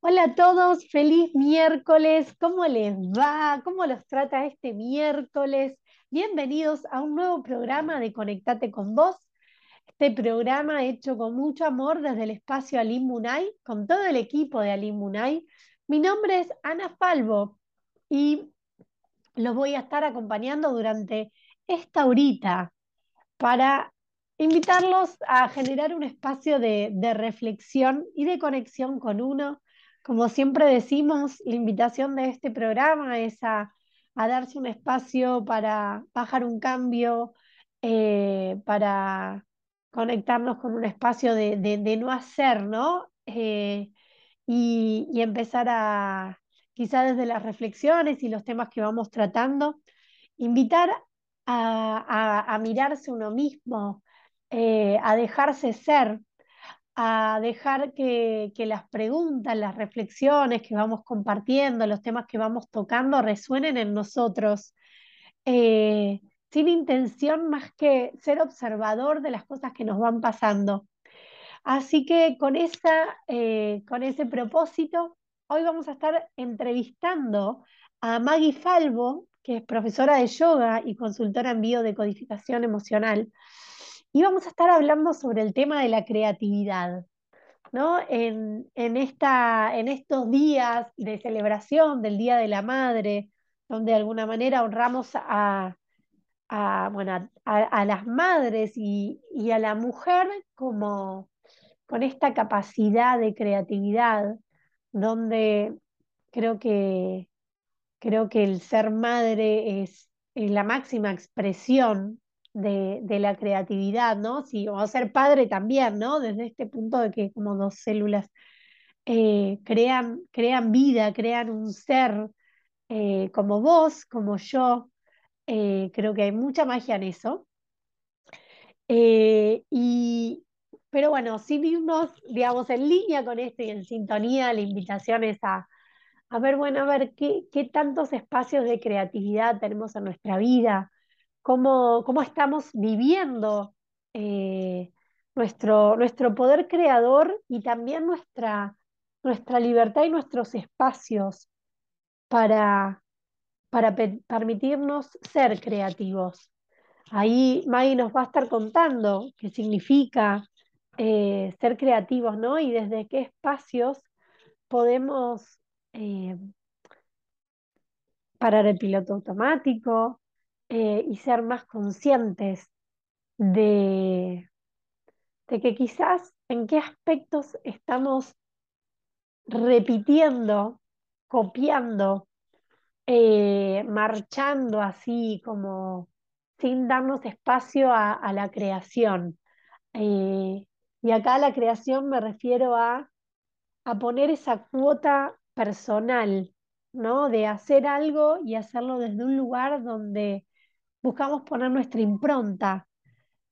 Hola a todos, feliz miércoles. ¿Cómo les va? ¿Cómo los trata este miércoles? Bienvenidos a un nuevo programa de Conectate con Vos. Este programa hecho con mucho amor desde el espacio Alim Munay, con todo el equipo de Alim Munay. Mi nombre es Ana Falvo y los voy a estar acompañando durante esta horita para invitarlos a generar un espacio de, de reflexión y de conexión con uno como siempre decimos, la invitación de este programa es a, darse un espacio para bajar un cambio, eh, para conectarnos con un espacio de, no hacer, ¿no? Eh, y, empezar a, quizá desde las reflexiones y los temas que vamos tratando, invitar a, mirarse uno mismo, eh, a dejarse ser, a dejar que, las preguntas, las reflexiones que vamos compartiendo, los temas que vamos tocando resuenen en nosotros, eh, sin intención más que ser observador de las cosas que nos van pasando. Así que con, esa, eh, con ese propósito, hoy vamos a estar entrevistando a Maggie Falvo, que es profesora de yoga y consultora en biodecodificación emocional. Y vamos a estar hablando sobre el tema de la creatividad. ¿no? En, esta, en estos días de celebración del Día de la Madre, donde de alguna manera honramos a, bueno, a, las madres y, a la mujer como con esta capacidad de creatividad, donde creo que, creo que el ser madre es, es la máxima expresión de, la creatividad, ¿no? Sí, o ser padre también, ¿no? Desde este punto de que como dos células eh, crean, crean vida, crean un ser eh, como vos, como yo. Eh, creo que hay mucha magia en eso. y, pero bueno, sin irnos, digamos, en línea con esto y en sintonía, la invitación es a, a ver, bueno, a ver qué, qué tantos espacios de creatividad tenemos en nuestra vida, cómo, estamos viviendo eh, nuestro, nuestro poder creador y también nuestra, nuestra libertad y nuestros espacios para, para permitirnos ser creativos. Ahí Maggie nos va a estar contando qué significa eh, ser creativos, ¿no? Y desde qué espacios podemos eh, parar el piloto automático, eh, y ser más conscientes de, de que quizás en qué aspectos estamos repitiendo, copiando, eh, marchando así como sin darnos espacio a, la creación. Eh, y acá a la creación me refiero a, a poner esa cuota personal, ¿no? De hacer algo y hacerlo desde un lugar donde buscamos poner nuestra impronta,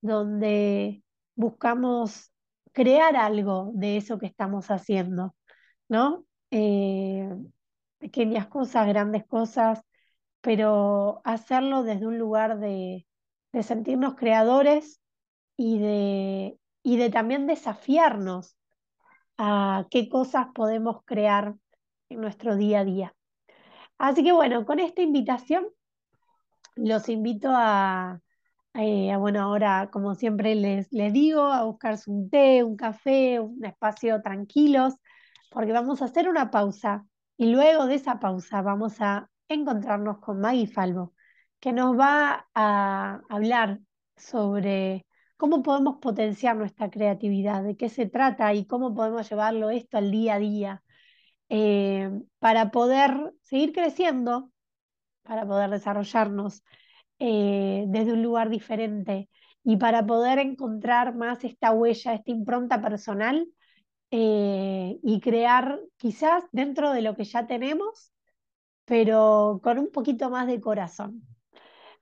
donde buscamos crear algo de eso que estamos haciendo, ¿no? Eh, pequeñas cosas, grandes cosas, pero hacerlo desde un lugar de, sentirnos creadores y de, y de también desafiarnos a qué cosas podemos crear en nuestro día a día. Así que bueno, con esta invitación los invito a, eh, bueno, ahora como siempre les, les digo, a buscarse un té, un café, un espacio tranquilos, porque vamos a hacer una pausa y luego de esa pausa vamos a encontrarnos con Maggie Falvo, que nos va a hablar sobre cómo podemos potenciar nuestra creatividad, de qué se trata y cómo podemos llevarlo esto al día a día eh, para poder seguir creciendo para poder desarrollarnos eh, desde un lugar diferente y para poder encontrar más esta huella, esta impronta personal eh, y crear quizás dentro de lo que ya tenemos, pero con un poquito más de corazón.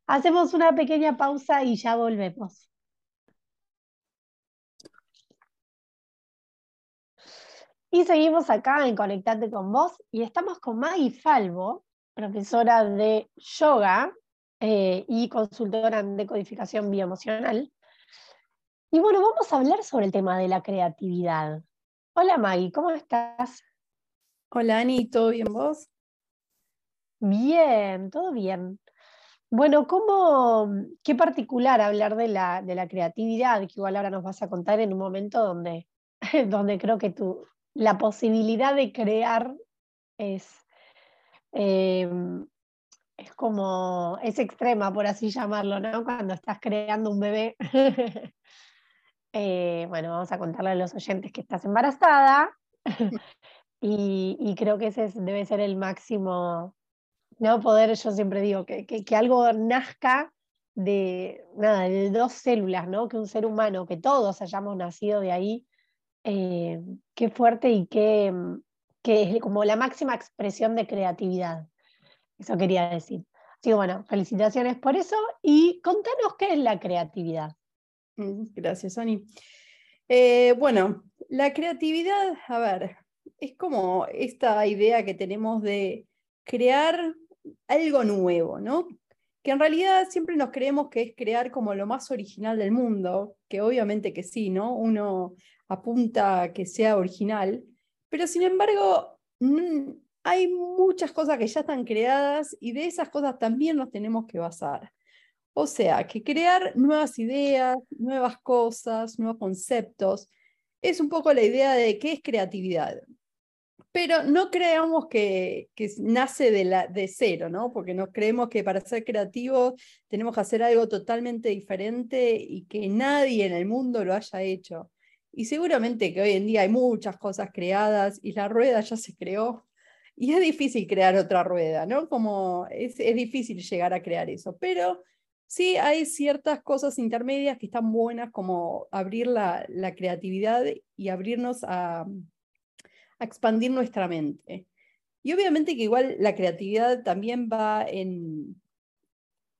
Hacemos una pequeña pausa y ya volvemos. Y seguimos acá en Conectarte con vos y estamos con Maggie Falvo, profesora de yoga eh, y consultora en decodificación bioemocional. Y bueno, vamos a hablar sobre el tema de la creatividad. Hola Maggie, ¿cómo estás? Hola Ani, ¿todo bien vos? Bien, todo bien. Bueno, ¿cómo, qué particular hablar de la, de la creatividad, que igual ahora nos vas a contar en un momento donde, donde creo que tu, la posibilidad de crear es, em, es como, es extrema, por así llamarlo, ¿no? Cuando estás creando un bebé. Eh, bueno, vamos a contarle a los oyentes que estás embarazada y, creo que ese debe ser el máximo, no poder, yo siempre digo, que, que, algo nazca de, nada, de dos células, ¿no? Que un ser humano, que todos hayamos nacido de ahí, eh, qué fuerte y qué, que es como la máxima expresión de creatividad. Eso quería decir. Así que bueno, felicitaciones por eso y contanos qué es la creatividad. Mm, gracias, Ani. Eh, bueno, la creatividad, a ver, es como esta idea que tenemos de crear algo nuevo, ¿no? Que en realidad siempre nos creemos que es crear como lo más original del mundo, que obviamente que sí, ¿no? Uno apunta a que sea original, pero sin embargo hay muchas cosas que ya están creadas y de esas cosas también nos tenemos que basar. O sea, que crear nuevas ideas, nuevas cosas, nuevos conceptos, es un poco la idea de qué es creatividad. Pero no creamos que, nace de, la, de cero, ¿no? Porque no creemos que para ser creativos tenemos que hacer algo totalmente diferente y que nadie en el mundo lo haya hecho. Y seguramente que hoy en día hay muchas cosas creadas y la rueda ya se creó y es difícil crear otra rueda, ¿no? Como es, es difícil llegar a crear eso, pero sí hay ciertas cosas intermedias que están buenas, como abrir la, la creatividad y abrirnos a, expandir nuestra mente. Y obviamente que igual la creatividad también va en,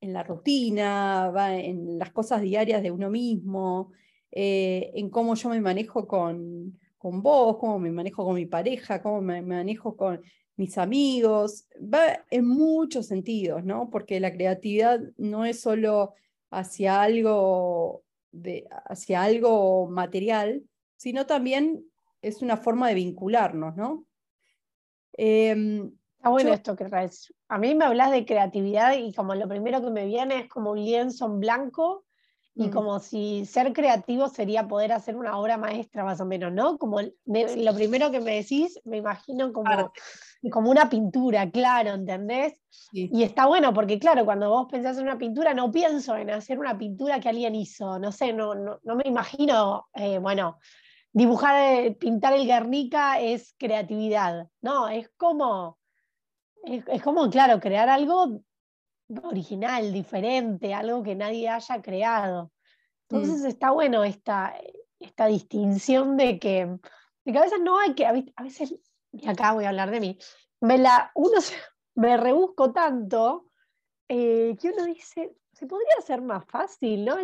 en la rutina, va en las cosas diarias de uno mismo, eh, en cómo yo me manejo con, con vos, cómo me manejo con mi pareja, cómo me manejo con mis amigos, va en muchos sentidos, ¿no? Porque la creatividad no es solo hacia algo, de, hacia algo material, sino también es una forma de vincularnos, ¿no? Em, Está bueno esto que traes. A mí me hablas de creatividad y como lo primero que me viene es como un lienzo en blanco y como si ser creativo sería poder hacer una obra maestra más o menos, ¿no? Como lo primero que me decís, me imagino como, como una pintura, claro, ¿entendés? Y está bueno porque claro, cuando vos pensás en una pintura, no pienso en hacer una pintura que alguien hizo, no sé, no, no, me imagino, eh, bueno, dibujar, eh, pintar el Guernica es creatividad, no, es como, es como, claro, crear algo original, diferente, algo que nadie haya creado. Mm. Entonces está bueno esta, esta distinción de que, de que, a veces no hay que, a veces, y acá voy a hablar de mí, me la, uno me rebusco tanto eh, que uno dice, se podría hacer más fácil, ¿no?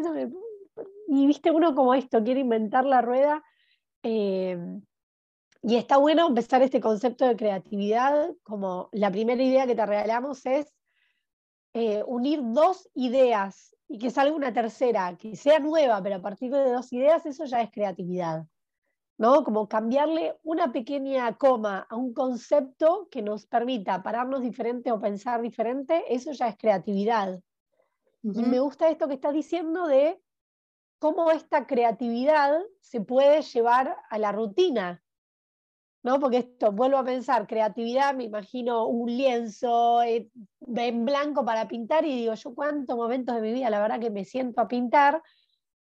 y viste uno como esto, quiere inventar la rueda. Eh, y está bueno empezar este concepto de creatividad, como la primera idea que te regalamos es eh, unir dos ideas y que salga una tercera, que sea nueva, pero a partir de dos ideas, eso ya es creatividad. ¿no? Como cambiarle una pequeña coma a un concepto que nos permita pararnos diferente o pensar diferente, eso ya es creatividad. Y me gusta esto que estás diciendo de cómo esta creatividad se puede llevar a la rutina, ¿no? Porque esto, vuelvo a pensar, creatividad, me imagino un lienzo eh, en blanco para pintar y digo, yo cuántos momentos de mi vida, la verdad que me siento a pintar,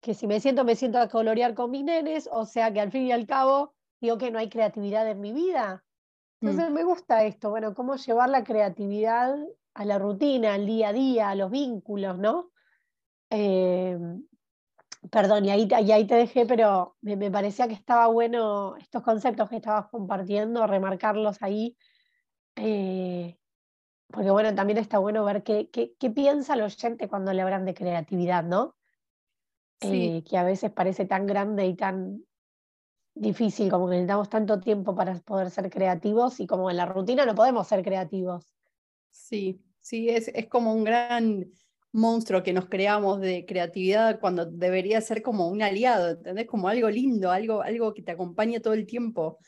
que si me siento, me siento a colorear con mis nenes, o sea que al fin y al cabo digo que no hay creatividad en mi vida. Entonces mm. me gusta esto, bueno, cómo llevar la creatividad a la rutina, al día a día, a los vínculos, ¿no? Eh, Perdón, y ahí, ahí te dejé, pero me, parecía que estaba bueno estos conceptos que estabas compartiendo, remarcarlos ahí, eh, porque bueno, también está bueno ver qué, qué, piensa el oyente cuando le hablan de creatividad, ¿no? Eh, que a veces parece tan grande y tan difícil, como que necesitamos tanto tiempo para poder ser creativos y como en la rutina no podemos ser creativos. Sí, sí, es, es como un gran monstruo que nos creamos de creatividad cuando debería ser como un aliado, ¿entendés? Como algo lindo, algo, algo que te acompañe todo el tiempo.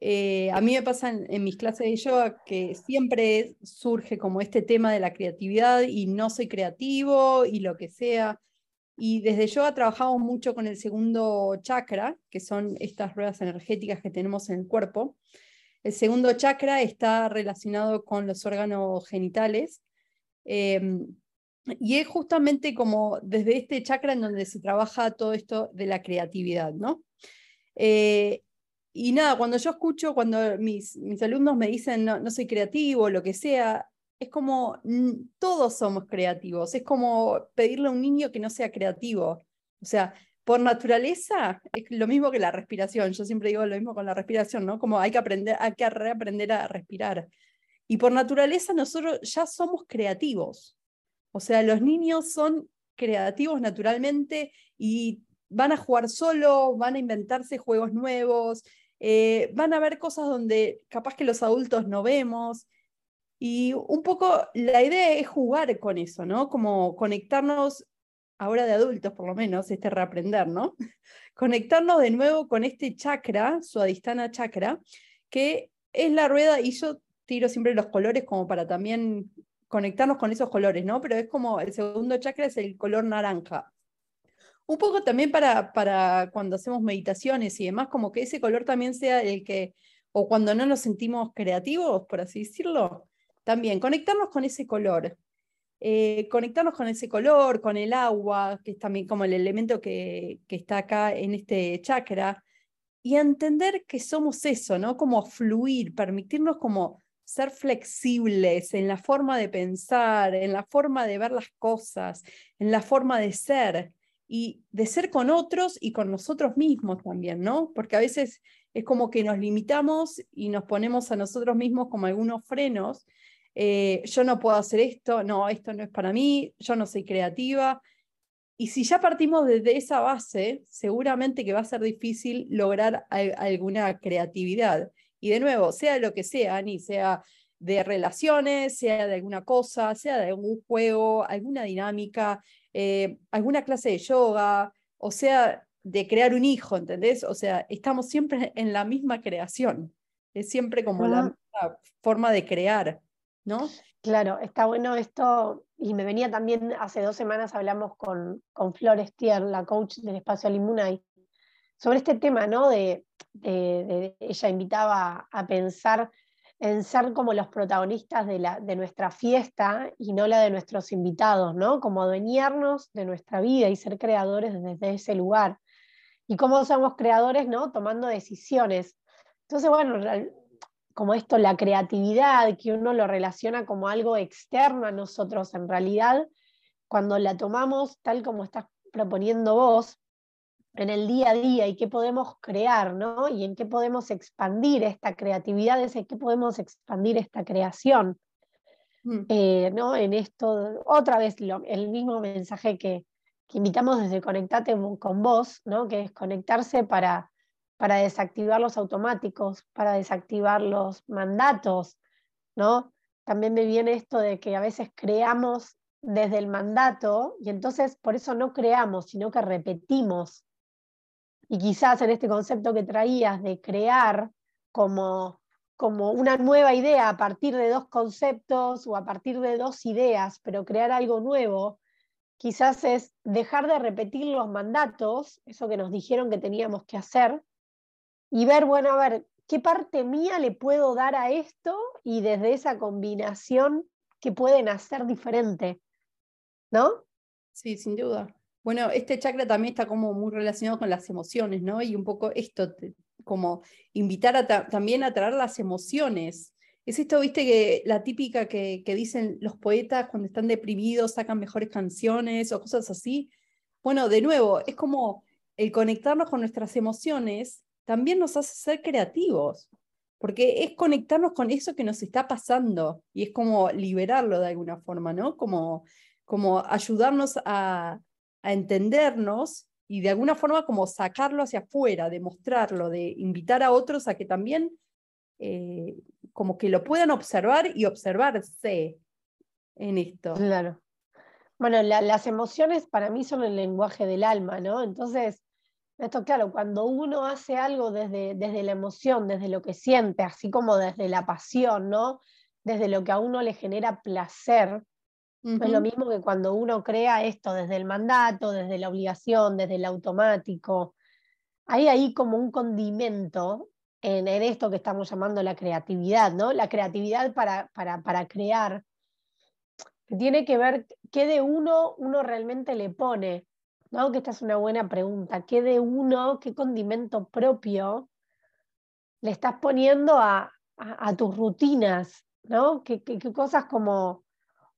Eh, a mí me pasa en, mis clases de yoga que siempre surge como este tema de la creatividad y no soy creativo y lo que sea. Y desde yoga trabajamos mucho con el segundo chakra, que son estas ruedas energéticas que tenemos en el cuerpo. El segundo chakra está relacionado con los órganos genitales. Em, y es justamente como desde este chakra en donde se trabaja todo esto de la creatividad, ¿no? Eh, y nada, cuando yo escucho, cuando mis, mis alumnos me dicen no, no soy creativo, lo que sea, es como todos somos creativos, es como pedirle a un niño que no sea creativo. O sea, por naturaleza es lo mismo que la respiración. Yo siempre digo lo mismo con la respiración, ¿no? Como hay que aprender, hay que reaprender a respirar. Y por naturaleza nosotros ya somos creativos. O sea, los niños son creativos naturalmente y van a jugar solo, van a inventarse juegos nuevos, eh, van a ver cosas donde capaz que los adultos no vemos. Y un poco la idea es jugar con eso, ¿no? Como conectarnos, ahora de adultos por lo menos, este reaprender, ¿no? Conectarnos de nuevo con este chakra, su adistana chakra, que es la rueda, y yo tiro siempre los colores como para también conectarnos con esos colores, ¿no? Pero es como el segundo chakra es el color naranja. Un poco también para, para cuando hacemos meditaciones y demás, como que ese color también sea el que, o cuando no nos sentimos creativos, por así decirlo, también conectarnos con ese color. Eh, conectarnos con ese color, con el agua, que es también como el elemento que, que está acá en este chakra, y entender que somos eso, ¿no? Como fluir, permitirnos como ser flexibles en la forma de pensar, en la forma de ver las cosas, en la forma de ser y de ser con otros y con nosotros mismos también, ¿no? Porque a veces es como que nos limitamos y nos ponemos a nosotros mismos como algunos frenos. Eh, yo no puedo hacer esto, no, esto no es para mí, yo no soy creativa. Y si ya partimos desde esa base, seguramente que va a ser difícil lograr alguna creatividad. Y de nuevo, sea lo que sea, ni sea de relaciones, sea de alguna cosa, sea de algún juego, alguna dinámica, eh, alguna clase de yoga, o sea, de crear un hijo, ¿entendés? O sea, estamos siempre en la misma creación. Es siempre como la misma forma de crear, ¿no? Claro, está bueno esto, y me venía también, hace dos semanas hablamos con, con Flores Tier, la coach del espacio Alimunay, sobre este tema, ¿no? De, ella invitaba a pensar en ser como los protagonistas de, nuestra fiesta y no la de nuestros invitados, ¿no? Como adueñarnos de nuestra vida y ser creadores desde ese lugar. Y cómo somos creadores, ¿no? Tomando decisiones. Entonces, bueno, como esto, la creatividad, que uno lo relaciona como algo externo a nosotros, en realidad, cuando la tomamos tal como estás proponiendo vos, en el día a día y qué podemos crear, ¿no? Y en qué podemos expandir esta creatividad, en qué podemos expandir esta creación. Mm. Eh, ¿no? En esto, otra vez el mismo mensaje que, que, invitamos desde Conectate con vos, ¿no? Que es conectarse para, para desactivar los automáticos, para desactivar los mandatos, ¿no? También me viene esto de que a veces creamos desde el mandato y entonces por eso no creamos, sino que repetimos y quizás en este concepto que traías de crear como, como una nueva idea a partir de dos conceptos o a partir de dos ideas, pero crear algo nuevo, quizás es dejar de repetir los mandatos, eso que nos dijeron que teníamos que hacer, y ver, bueno, a ver, ¿qué parte mía le puedo dar a esto? Y desde esa combinación, ¿qué pueden hacer diferente? ¿No? Sí, sin duda. Bueno, este chakra también está como muy relacionado con las emociones, ¿no? Y un poco esto, como invitar a también a traer las emociones. Es esto, viste, que la típica que, que dicen los poetas cuando están deprimidos sacan mejores canciones o cosas así. Bueno, de nuevo, es como el conectarnos con nuestras emociones también nos hace ser creativos, porque es conectarnos con eso que nos está pasando y es como liberarlo de alguna forma, ¿no? Como, como ayudarnos a, a entendernos y de alguna forma como sacarlo hacia afuera, demostrarlo, de invitar a otros a que también eh, como que lo puedan observar y observarse en esto. Claro. Bueno, las emociones para mí son el lenguaje del alma, ¿no? Entonces, Esto, claro, cuando uno hace algo desde, desde la emoción, desde lo que siente, así como desde la pasión, ¿no? Desde lo que a uno le genera placer, es lo mismo que cuando uno crea esto desde el mandato, desde la obligación, desde el automático. Hay ahí como un condimento en, esto que estamos llamando la creatividad, ¿no? La creatividad para, para, para crear, que tiene que ver qué de uno uno realmente le pone, ¿no? Que esta es una buena pregunta. ¿Qué de uno, qué condimento propio le estás poniendo a, tus rutinas, ¿no? ¿Qué, cosas como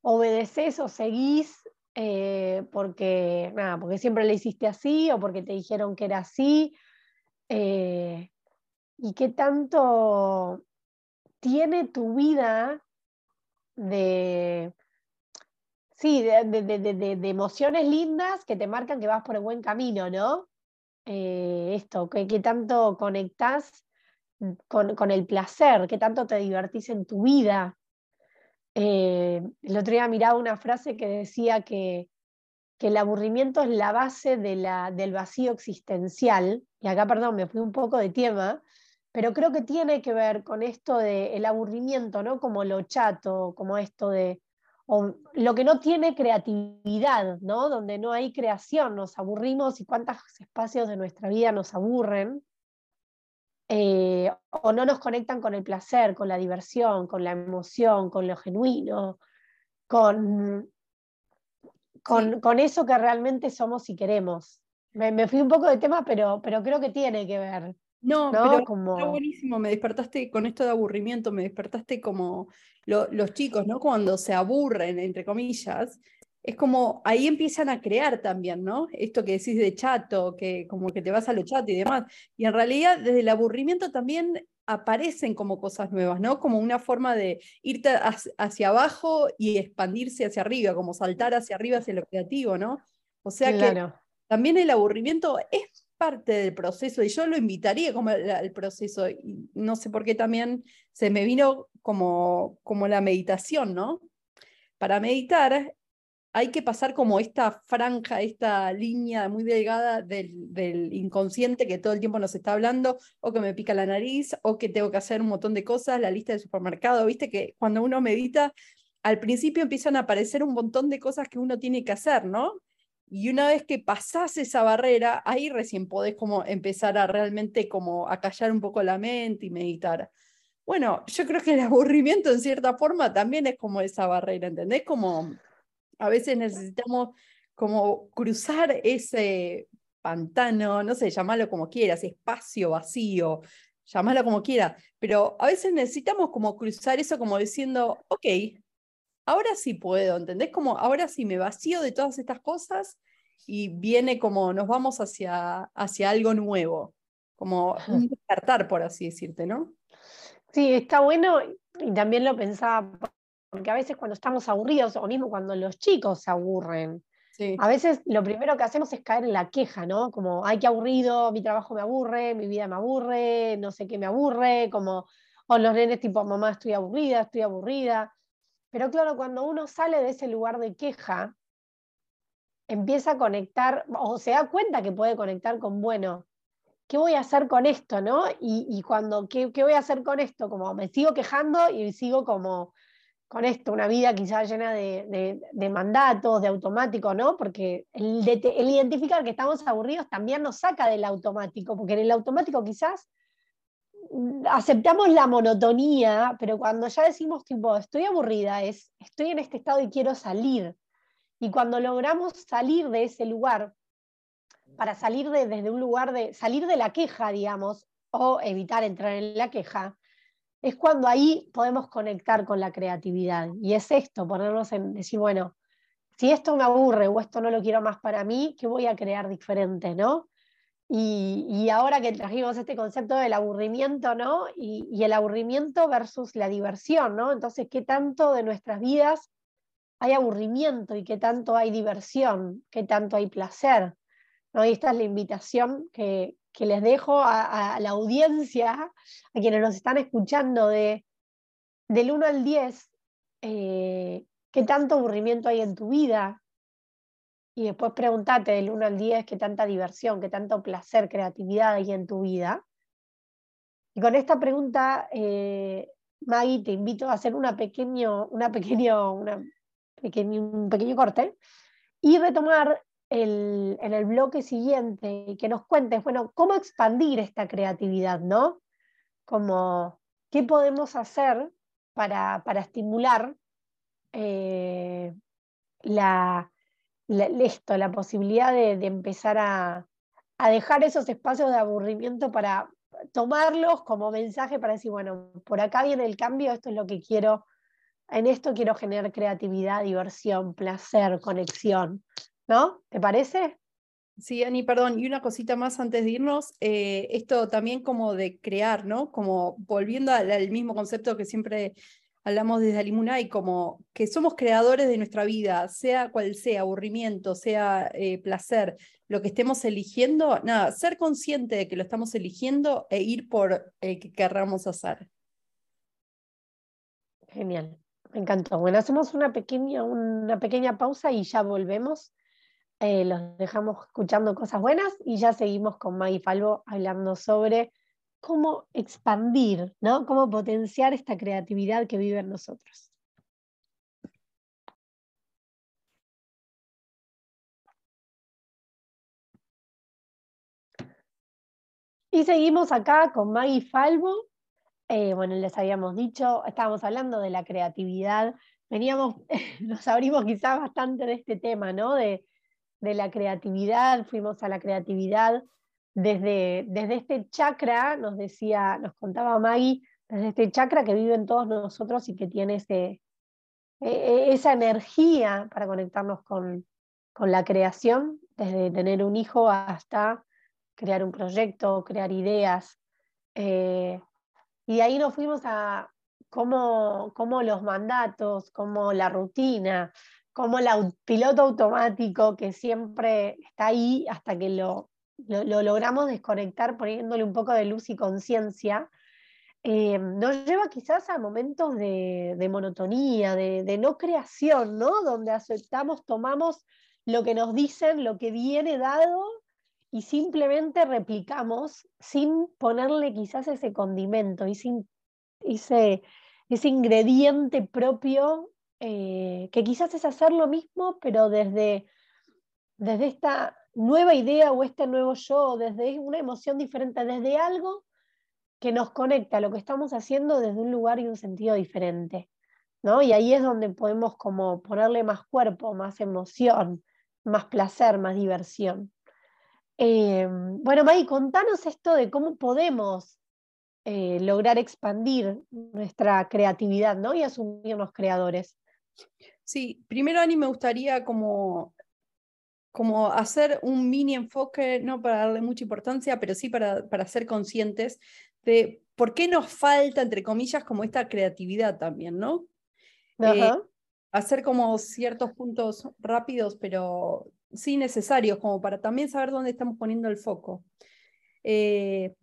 obedeces o seguís eh, porque, nada, porque siempre le hiciste así o porque te dijeron que era así? Eh, y qué tanto tiene tu vida de, sí, de, emociones lindas que te marcan que vas por el buen camino, ¿no? Eh, esto, ¿qué, tanto conectás con, el placer, qué tanto te divertís en tu vida. Eh, el otro día miraba una frase que decía que, el aburrimiento es la base del vacío existencial, y acá, perdón, me fui un poco de tema, pero creo que tiene que ver con esto del aburrimiento, ¿no? Como lo chato, como esto de lo que no tiene creatividad, ¿no? Donde no hay creación, nos aburrimos y cuántos espacios de nuestra vida nos aburren. Eh, o no nos conectan con el placer, con la diversión, con la emoción, con lo genuino, con, con, eso que realmente somos y queremos. Me, me, fui un poco de tema, pero, pero creo que tiene que ver. No, pero como... está buenísimo, me despertaste con esto de aburrimiento, me despertaste como los chicos, ¿no? Cuando se aburren, entre comillas, es como ahí empiezan a crear también, ¿no? Esto que decís de chato, que como que te vas a lo chato y demás. Y en realidad desde el aburrimiento también aparecen como cosas nuevas, ¿no? Como una forma de irte hacia abajo y expandirse hacia arriba, como saltar hacia arriba hacia lo creativo, ¿no? O sea que también el aburrimiento es parte del proceso y yo lo invitaría como el, proceso y no sé por qué también se me vino como, como la meditación, ¿no? Para meditar hay que pasar como esta franja, esta línea muy delgada del, inconsciente que todo el tiempo nos está hablando, o que me pica la nariz, o que tengo que hacer un montón de cosas, la lista del supermercado, viste que cuando uno medita, al principio empiezan a aparecer un montón de cosas que uno tiene que hacer, ¿no? Y una vez que pasás esa barrera, ahí recién podés como empezar a realmente como a callar un poco la mente y meditar. Bueno, yo creo que el aburrimiento en cierta forma también es como esa barrera, ¿entendés? Como a veces necesitamos como cruzar ese pantano, no sé, llamarlo como quieras, espacio vacío, llamarlo como quieras, pero a veces necesitamos como cruzar eso como diciendo, ok, ahora sí puedo, ¿entendés? Como ahora sí me vacío de todas estas cosas y viene como nos vamos hacia, hacia algo nuevo, como un despertar, por así decirte, ¿no? Sí, está bueno y también lo pensaba, porque a veces cuando estamos aburridos, o mismo cuando los chicos se aburren, a veces lo primero que hacemos es caer en la queja, ¿no? Como, ay, qué aburrido, mi trabajo me aburre, mi vida me aburre, no sé qué me aburre, como, o los nenes tipo, mamá, estoy aburrida, estoy aburrida. Pero claro, cuando uno sale de ese lugar de queja, empieza a conectar, o se da cuenta que puede conectar con, bueno, ¿qué voy a hacer con esto? ¿no? Y, cuando, ¿qué, voy a hacer con esto? Como me sigo quejando y sigo como con esto, una vida quizás llena de, mandatos, de automático, ¿no? Porque el, identificar que estamos aburridos también nos saca del automático, porque en el automático quizás aceptamos la monotonía, pero cuando ya decimos tipo, estoy aburrida, es, estoy en este estado y quiero salir. Y cuando logramos salir de ese lugar, para salir de, desde un lugar de, salir de la queja, digamos, o evitar entrar en la queja, es cuando ahí podemos conectar con la creatividad. Y es esto, ponernos en decir, bueno, si esto me aburre o esto no lo quiero más para mí, ¿qué voy a crear diferente, no? Y, ahora que trajimos este concepto del aburrimiento, ¿no? Y, el aburrimiento versus la diversión, ¿no? Entonces, ¿qué tanto de nuestras vidas hay aburrimiento y qué tanto hay diversión, qué tanto hay placer? ¿no? Y esta es la invitación que, les dejo a, la audiencia, a quienes nos están escuchando, de, del 1 al 10, eh, qué tanto aburrimiento hay en tu vida, y después pregúntate del 1 al 10 qué tanta diversión, qué tanto placer, creatividad hay en tu vida. Y con esta pregunta, eh, Maggie, te invito a hacer una pequeño, una una pequeño, un pequeño corte y retomar en el bloque siguiente que nos cuentes, bueno, cómo expandir esta creatividad, ¿no? Como, ¿qué podemos hacer para, para estimular eh, la, esto, la posibilidad de, empezar a, dejar esos espacios de aburrimiento para tomarlos como mensaje para decir, bueno, por acá viene el cambio, esto es lo que quiero, en esto quiero generar creatividad, diversión, placer, conexión, ¿no? ¿Te parece? Sí, Ani, perdón, y una cosita más antes de irnos, eh, esto también como de crear, ¿no? Como volviendo al, mismo concepto que siempre hablamos desde Alimunay, como que somos creadores de nuestra vida, sea cual sea, aburrimiento, sea eh, placer, lo que estemos eligiendo, nada, ser consciente de que lo estamos eligiendo e ir por el que querramos hacer. Genial, me encantó. Bueno, hacemos una pequeña, una pequeña pausa y ya volvemos. Eh, los dejamos escuchando cosas buenas y ya seguimos con Maggie Falvo hablando sobre cómo expandir, ¿no? cómo potenciar esta creatividad que vive en nosotros. Y seguimos acá con Maggie Falvo. Eh, bueno, les habíamos dicho, estábamos hablando de la creatividad. Veníamos, nos abrimos quizás bastante de este tema, ¿no? De, de la creatividad, fuimos a la creatividad desde, desde este chakra, nos decía, nos contaba Maggie, desde este chakra que vive en todos nosotros y que tiene ese, e, e, esa energía para conectarnos con, con la creación, desde tener un hijo hasta crear un proyecto, crear ideas. Eh, y ahí nos fuimos a cómo, cómo, los mandatos, cómo la rutina, cómo el piloto automático que siempre está ahí hasta que lo lo, logramos desconectar poniéndole un poco de luz y conciencia, eh, nos lleva quizás a momentos de, monotonía, de, no creación, ¿no? Donde aceptamos, tomamos lo que nos dicen, lo que viene dado y simplemente replicamos sin ponerle quizás ese condimento y sin ese, ese ingrediente propio eh, que quizás es hacer lo mismo, pero desde, desde esta nueva idea o este nuevo yo, desde una emoción diferente, desde algo que nos conecta lo que estamos haciendo desde un lugar y un sentido diferente. ¿no? Y ahí es donde podemos como ponerle más cuerpo, más emoción, más placer, más diversión. Eh, bueno, May, contanos esto de cómo podemos eh, lograr expandir nuestra creatividad ¿no? y asumirnos creadores. Sí, primero, Ani, me gustaría como como hacer un mini enfoque, no para darle mucha importancia, pero sí para, para ser conscientes de por qué nos falta, entre comillas, como esta creatividad también, ¿no? Eh, hacer como ciertos puntos rápidos, pero sí necesarios, como para también saber dónde estamos poniendo el foco. Eh,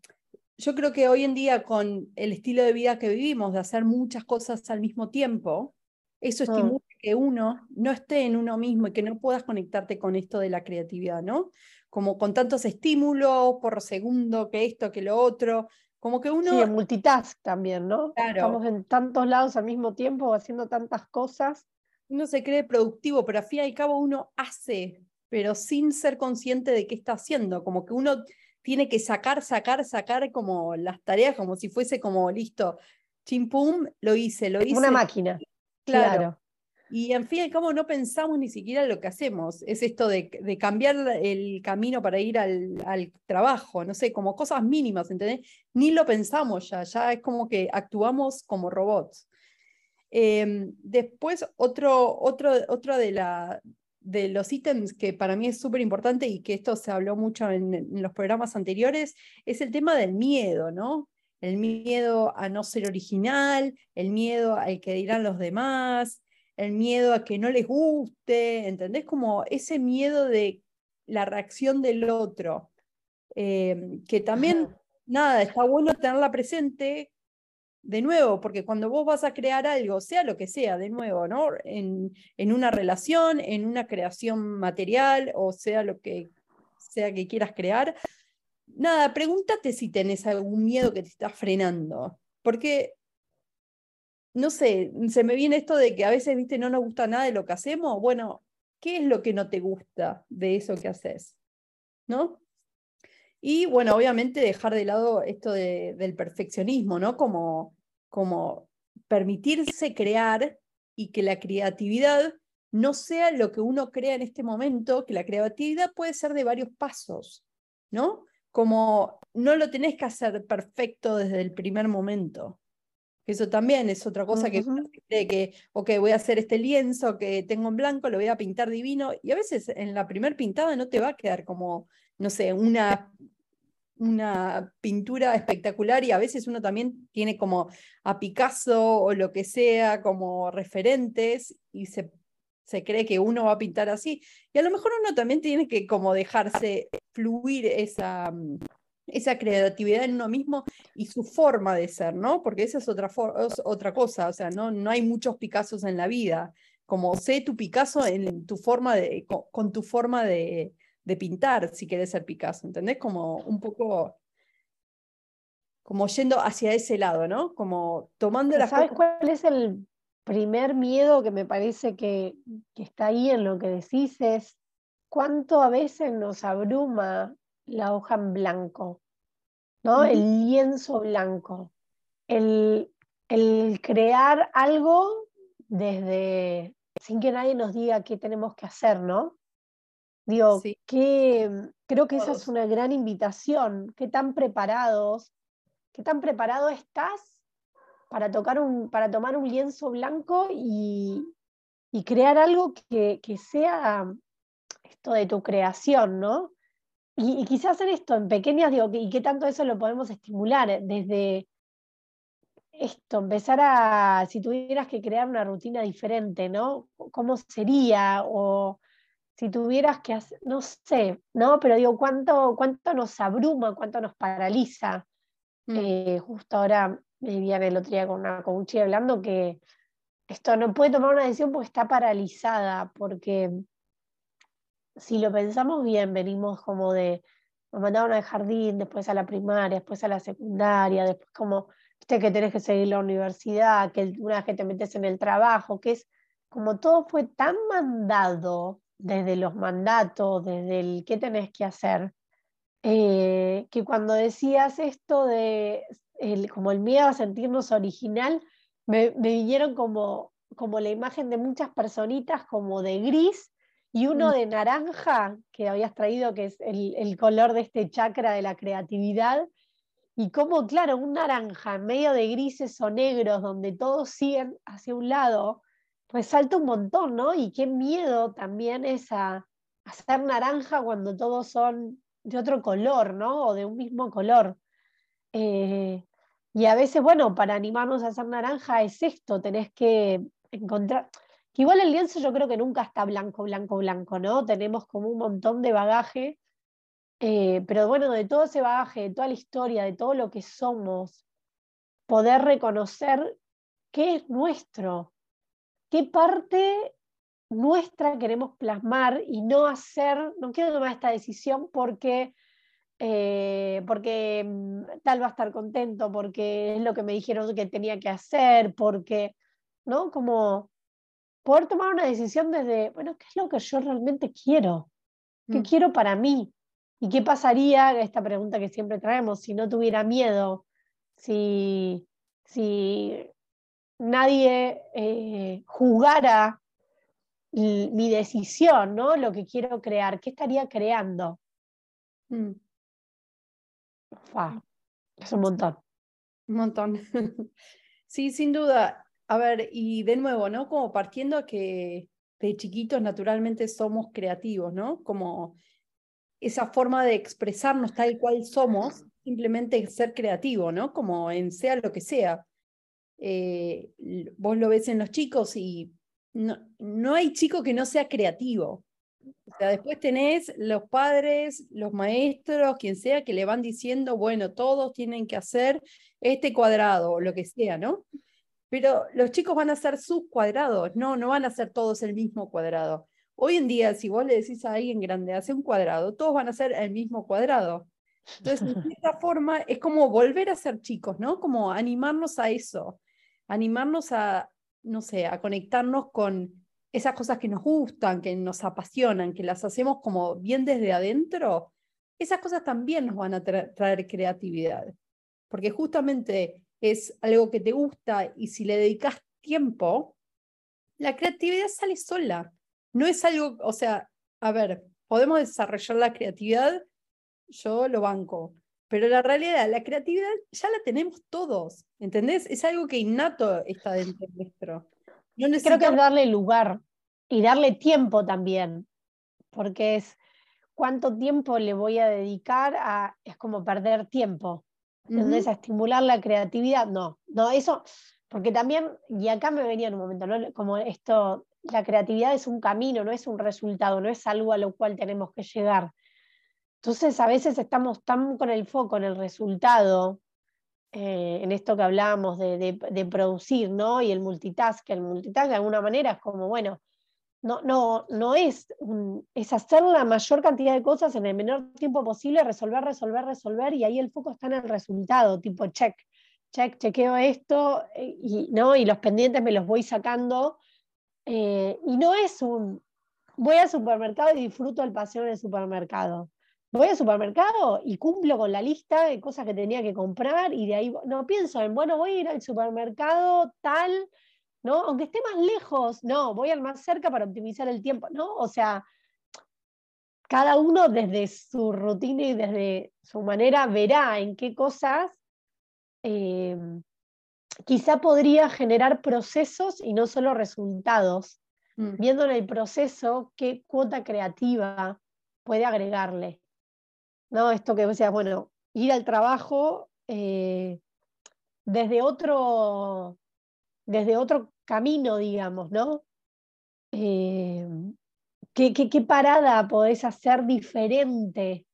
yo creo que hoy en día, con el estilo de vida que vivimos, de hacer muchas cosas al mismo tiempo, eso mm. estimula que uno no esté en uno mismo y que no puedas conectarte con esto de la creatividad, ¿no? Como con tantos estímulos por segundo, que esto, que lo otro, como que uno... Sí, en multitask también, ¿no? Claro. Estamos en tantos lados al mismo tiempo haciendo tantas cosas. Uno se cree productivo, pero al fin y al cabo uno hace, pero sin ser consciente de qué está haciendo, como que uno tiene que sacar, sacar, sacar como las tareas, como si fuese como listo, chimpum, lo hice, lo hice. Una máquina. Claro. Y en fin cabo no pensamos ni siquiera lo que hacemos. Es esto de, cambiar el camino para ir al, trabajo, no sé, como cosas mínimas, ¿entendés? Ni lo pensamos ya, ya es como que actuamos como robots. Em, después, otro, otro, otro de, de los ítems que para mí es súper importante y que esto se habló mucho en, los programas anteriores, es el tema del miedo, ¿no? El miedo a no ser original, el miedo al que dirán los demás, el miedo a que no les guste, ¿entendés? Como ese miedo de la reacción del otro, em, que también, nada, está bueno tenerla presente de nuevo, porque cuando vos vas a crear algo, sea lo que sea, de nuevo, ¿no? En, en una relación, en una creación material, o sea lo que sea que quieras crear, nada, pregúntate si tenés algún miedo que te está frenando, porque, no sé, se me viene esto de que a veces, viste, no nos gusta nada de lo que hacemos, bueno, ¿qué es lo que no te gusta de eso que haces? ¿No? Y bueno, obviamente dejar de lado esto del perfeccionismo, ¿no? Como, como permitirse crear y que la creatividad no sea lo que uno crea en este momento, que la creatividad puede ser de varios pasos, ¿no? Como no lo tenés que hacer perfecto desde el primer momento. Eso también es otra cosa que cree que, ok, voy a hacer este lienzo que tengo en blanco, lo voy a pintar divino, y a veces en la primer pintada no te va a quedar como, no sé, una una pintura espectacular y a veces uno también tiene como a Picasso o lo que sea como referentes y se, se cree que uno va a pintar así. Y a lo mejor uno también tiene que como dejarse fluir esa, esa creatividad en uno mismo y su forma de ser, ¿no? Porque esa es otra, otra cosa, o sea, no, no hay muchos Picassos en la vida. Como sé tu Picasso en tu forma de, con tu forma de, de pintar si querés ser Picasso, ¿entendés? Como un poco, como yendo hacia ese lado, ¿no? Como tomando la... ¿Sabes cuál es el primer miedo que me parece que, está ahí en lo que decís? Es cuánto a veces nos abruma la hoja en blanco, ¿no? El lienzo blanco. El, el crear algo desde, sin que nadie nos diga qué tenemos que hacer, ¿no? Digo, que, creo que esa es una gran invitación. ¿Qué tan preparados, qué tan preparado estás para, tocar un, para tomar un lienzo blanco y, crear algo que, sea esto de tu creación, ¿no? Y, quizás en esto, en pequeñas, digo, y qué tanto eso lo podemos estimular desde esto, empezar a, si tuvieras que crear una rutina diferente, ¿no? ¿Cómo sería? O si tuvieras que hacer, no sé, ¿no? Pero digo, ¿cuánto, cuánto nos abruma, cuánto nos paraliza? Mm. Eh, justo ahora me vi el otro día con una coach hablando que esto no puede tomar una decisión porque está paralizada, porque si lo pensamos bien, venimos como de, nos mandaron al jardín, después a la primaria, después a la secundaria, después como, viste que tenés que seguir la universidad, que una vez que te metes en el trabajo, que es como todo fue tan mandado desde los mandatos, desde el qué tenés que hacer, eh, que cuando decías esto de como el miedo a sentirnos original, me, vinieron como, como la imagen de muchas personitas como de gris y uno mm. de naranja que habías traído, que es el, el, color de este chakra de la creatividad. Y como, claro, un naranja en medio de grises o negros, donde todos siguen hacia un lado, pues salta un montón, ¿no? Y qué miedo también es a, ser naranja cuando todos son de otro color, ¿no? O de un mismo color. Eh, y a veces, bueno, para animarnos a ser naranja es esto, tenés que encontrar, igual el lienzo yo creo que nunca está blanco, blanco, blanco, ¿no? Tenemos como un montón de bagaje, eh, pero bueno, de todo ese bagaje, de toda la historia, de todo lo que somos, poder reconocer qué es nuestro, qué parte nuestra queremos plasmar y no hacer, no quiero tomar esta decisión porque, eh, porque mm, tal va a estar contento, porque es lo que me dijeron que tenía que hacer, porque, ¿no? Como poder tomar una decisión desde, bueno, ¿qué es lo que yo realmente quiero? ¿Qué mm. quiero para mí? ¿Y qué pasaría, esta pregunta que siempre traemos, si no tuviera miedo? Si, si nadie eh, jugara mi decisión, ¿no? Lo que quiero crear, ¿qué estaría creando? Mm. es un montón. Un montón. sí, sin duda. A ver, y de nuevo, ¿no? Como partiendo que de chiquitos naturalmente somos creativos, ¿no? Como esa forma de expresarnos tal cual somos, simplemente ser creativo, ¿no? Como en sea lo que sea. Eh, vos lo ves en los chicos y no, no hay chico que no sea creativo, O sea, después tenés los padres, los maestros, quien sea, que le van diciendo, bueno, todos tienen que hacer este cuadrado o lo que sea, ¿no? Pero los chicos van a hacer sus cuadrados, no, no van a hacer todos el mismo cuadrado. Hoy en día, si vos le decís a alguien grande, hace un cuadrado, todos van a hacer el mismo cuadrado. Entonces, de esta forma, es como volver a ser chicos, ¿no? Como animarnos a eso, animarnos a, no sé, a conectarnos con esas cosas que nos gustan, que nos apasionan, que las hacemos como bien desde adentro, esas cosas también nos van a traer creatividad. Porque justamente es algo que te gusta y si le dedicas tiempo, la creatividad sale sola. No es algo, o sea, a ver, podemos desarrollar la creatividad, yo lo banco, pero la realidad, la creatividad ya la tenemos todos, ¿entendés? Es algo que innato está dentro nuestro. No Creo que es darle lugar y darle tiempo también, porque es cuánto tiempo le voy a dedicar a, es como perder tiempo. Entonces, a estimular la creatividad, no, no, eso, porque también, y acá me venía en un momento, como esto, la creatividad es un camino, no es un resultado, no es algo a lo cual tenemos que llegar. Entonces, a veces estamos tan con el foco en el resultado, eh, en esto que hablábamos de, de, producir, ¿no? Y el multitask, el multitask de alguna manera es como, bueno, no, no, no es, es hacer la mayor cantidad de cosas en el menor tiempo posible, resolver, resolver, resolver, y ahí el foco está en el resultado, tipo check, check, chequeo esto, eh, y, ¿no? y los pendientes me los voy sacando. Eh, y no es un, voy al supermercado y disfruto el paseo en el supermercado. Voy al supermercado y cumplo con la lista de cosas que tenía que comprar y de ahí no pienso en, bueno, voy a ir al supermercado tal, ¿no? Aunque esté más lejos, no, voy al más cerca para optimizar el tiempo, ¿no? O sea, cada uno desde su rutina y desde su manera verá en qué cosas eh, quizá podría generar procesos y no solo resultados, mm. viendo en el proceso qué cuota creativa puede agregarle. ¿No? Esto que decías, bueno, ir al trabajo eh, desde otro desde otro camino, digamos, ¿no? Eh, ¿qué, parada podés hacer diferente?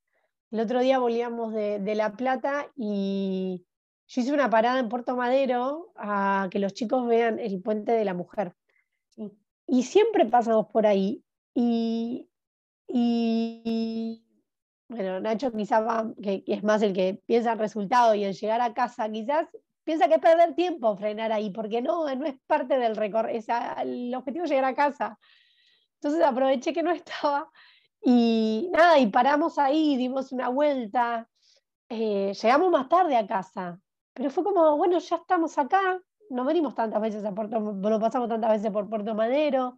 El otro día volvíamos de, La Plata y yo hice una parada en Puerto Madero a que los chicos vean el puente de la mujer. Y siempre pasamos por ahí. Y, bueno, Nacho quizás va, que es más el que piensa el resultado y el llegar a casa, quizás piensa que es perder tiempo frenar ahí, porque no, no es parte del recorrido, el objetivo es llegar a casa. Entonces aproveché que no estaba y nada, y paramos ahí, dimos una vuelta, eh, llegamos más tarde a casa, pero fue como, bueno, ya estamos acá, no venimos tantas veces a Puerto, no pasamos tantas veces por Puerto Madero,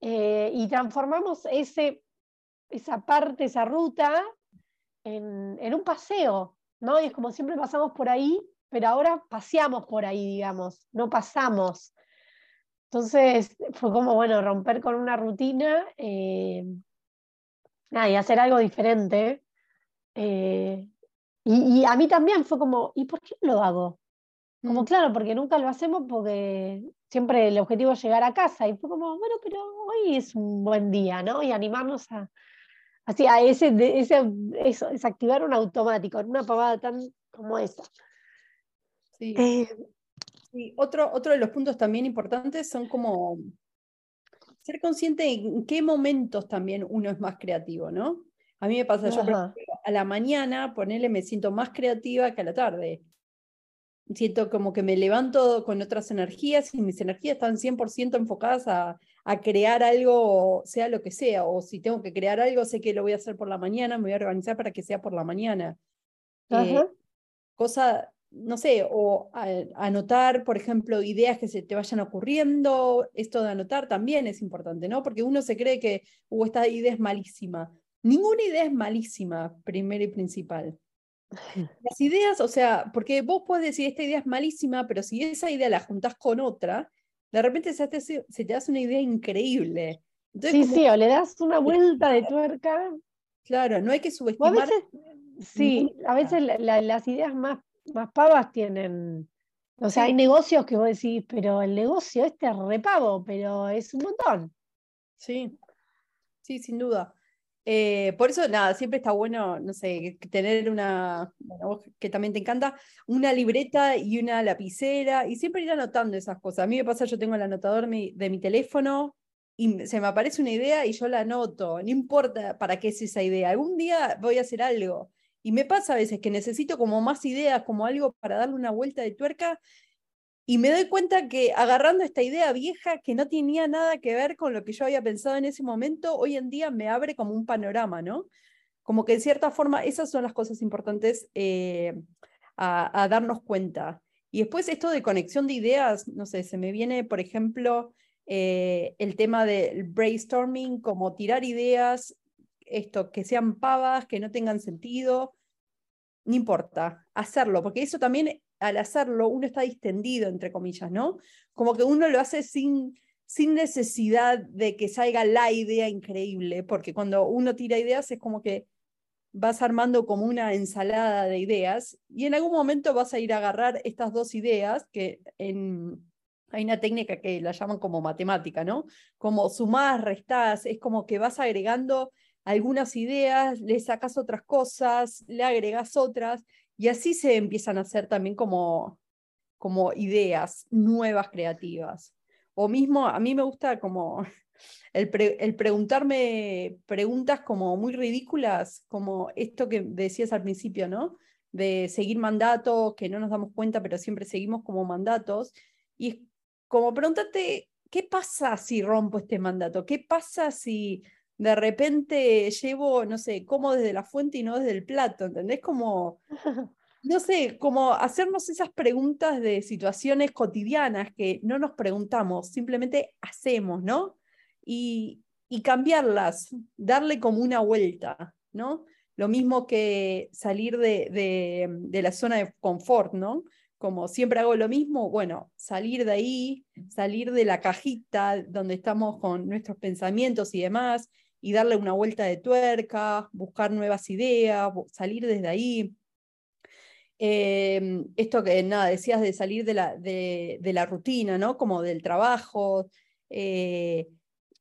eh, y transformamos ese, esa parte, esa ruta en, en un paseo, ¿no? Y es como siempre pasamos por ahí pero ahora paseamos por ahí, digamos, no pasamos. Entonces fue como, bueno, romper con una rutina eh, y hacer algo diferente. Eh, y, a mí también fue como, ¿y por qué no lo hago? Como mm. claro, porque nunca lo hacemos porque siempre el objetivo es llegar a casa. Y fue como, bueno, pero hoy es un buen día, ¿no? Y animarnos a, así, a ese, ese eso, es activar un automático, en una pavada tan como esa. Eh, sí. Otro, otro de los puntos también importantes son como ser consciente en qué momentos también uno es más creativo, ¿no? A mí me pasa, yo a la mañana, ponerle, me siento más creativa que a la tarde. Siento como que me levanto con otras energías y mis energías están 100% enfocadas a, a, crear algo, sea lo que sea, o si tengo que crear algo, sé que lo voy a hacer por la mañana, me voy a organizar para que sea por la mañana. Eh, cosa no sé, o anotar, por ejemplo, ideas que se te vayan ocurriendo. Esto de anotar también es importante, ¿no? Porque uno se cree que, uh, esta idea es malísima. Ninguna idea es malísima, primero y principal. Las ideas, o sea, porque vos podés decir, esta idea es malísima, pero si esa idea la juntás con otra, de repente se te, se te hace una idea increíble. sí, sí, o le das una vuelta de tuerca. Claro, no hay que subestimar. sí, a veces las ideas más más pavas tienen. O sea, hay negocios que vos decís, pero el negocio este es repavo, pero es un montón. Sí, sí, sin duda. Eh, por eso, nada, siempre está bueno, no sé, tener una, que también te encanta, una libreta y una lapicera y siempre ir anotando esas cosas. A mí me pasa, yo tengo el anotador de mi teléfono y se me aparece una idea y yo la anoto, no importa para qué es esa idea, algún día voy a hacer algo. Y me pasa a veces que necesito como más ideas, como algo para darle una vuelta de tuerca y me doy cuenta que agarrando esta idea vieja que no tenía nada que ver con lo que yo había pensado en ese momento, hoy en día me abre como un panorama, ¿no? Como que en cierta forma esas son las cosas importantes eh, a, darnos cuenta. Y después esto de conexión de ideas, no sé, se me viene, por ejemplo, eh, el tema del brainstorming, como tirar ideas, esto, que sean pavas, que no tengan sentido, no importa, hacerlo, porque eso también al hacerlo uno está distendido, entre comillas, ¿no? Como que uno lo hace sin, sin necesidad de que salga la idea increíble, porque cuando uno tira ideas es como que vas armando como una ensalada de ideas y en algún momento vas a ir a agarrar estas dos ideas que en, hay una técnica que la llaman como matemática, ¿no? Como sumás, restás, es como que vas agregando algunas ideas, le sacas otras cosas, le agregas otras y así se empiezan a hacer también como, como ideas nuevas creativas. O mismo, a mí me gusta como el, el, preguntarme preguntas como muy ridículas, como esto que decías al principio, ¿no? De seguir mandatos que no nos damos cuenta, pero siempre seguimos como mandatos. Y es como pregúntate, ¿qué pasa si rompo este mandato? ¿Qué pasa si de repente llevo, no sé, como desde la fuente y no desde el plato, ¿entendés? Como, no sé, como hacernos esas preguntas de situaciones cotidianas que no nos preguntamos, simplemente hacemos, ¿no? Y, y cambiarlas, darle como una vuelta, ¿no? Lo mismo que salir de, de, de la zona de confort, ¿no? como siempre hago lo mismo, bueno, salir de ahí, salir de la cajita donde estamos con nuestros pensamientos y demás, y darle una vuelta de tuerca, buscar nuevas ideas, salir desde ahí. Em, esto que nada, decías de salir de la, de, la rutina, ¿no? Como del trabajo, eh,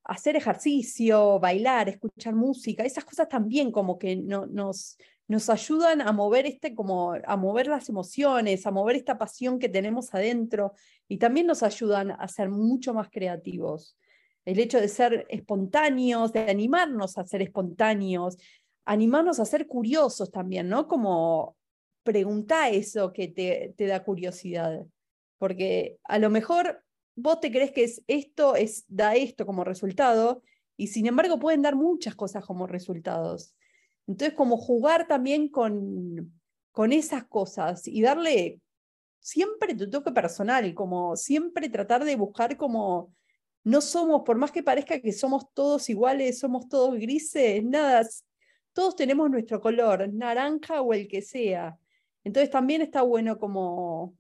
hacer ejercicio, bailar, escuchar música, esas cosas también como que no, nos, nos ayudan a mover este, como a mover las emociones, a mover esta pasión que tenemos adentro y también nos ayudan a ser mucho más creativos el hecho de ser espontáneos, de animarnos a ser espontáneos, animarnos a ser curiosos también, ¿no? Como pregunta eso que te, da curiosidad, porque a lo mejor vos te crees que es esto, es, da esto como resultado, y sin embargo pueden dar muchas cosas como resultados. Entonces, como jugar también con, con esas cosas y darle siempre tu toque personal, como siempre tratar de buscar como no somos, por más que parezca que somos todos iguales, somos todos grises, nada, todos tenemos nuestro color, naranja o el que sea. Entonces también está bueno como,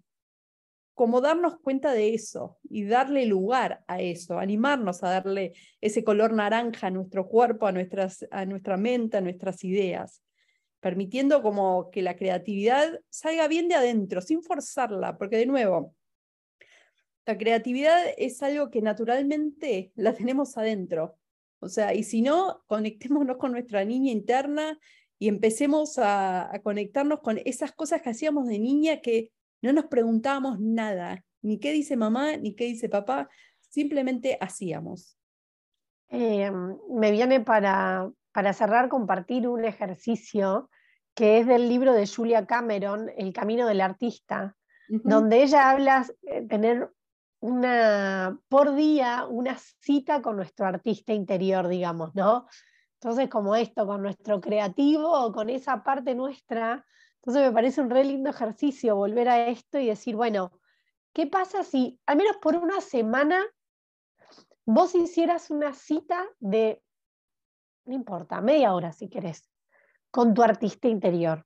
como darnos cuenta de eso y darle lugar a eso, animarnos a darle ese color naranja a nuestro cuerpo, a, nuestras, a nuestra mente, a nuestras ideas, permitiendo como que la creatividad salga bien de adentro, sin forzarla, porque de nuevo, la creatividad es algo que naturalmente la tenemos adentro. O sea, y si no, conectémonos con nuestra niña interna y empecemos a, conectarnos con esas cosas que hacíamos de niña que no nos preguntábamos nada, ni qué dice mamá, ni qué dice papá, simplemente hacíamos. Em, me viene para, para cerrar compartir un ejercicio que es del libro de Julia Cameron, El Camino del Artista, donde ella habla de eh, tener una, por día una cita con nuestro artista interior, digamos, ¿no? Entonces, como esto, con nuestro creativo, con esa parte nuestra, entonces me parece un re lindo ejercicio volver a esto y decir, bueno, ¿qué pasa si, al menos por una semana, vos hicieras una cita de, no importa, media hora si querés, con tu artista interior?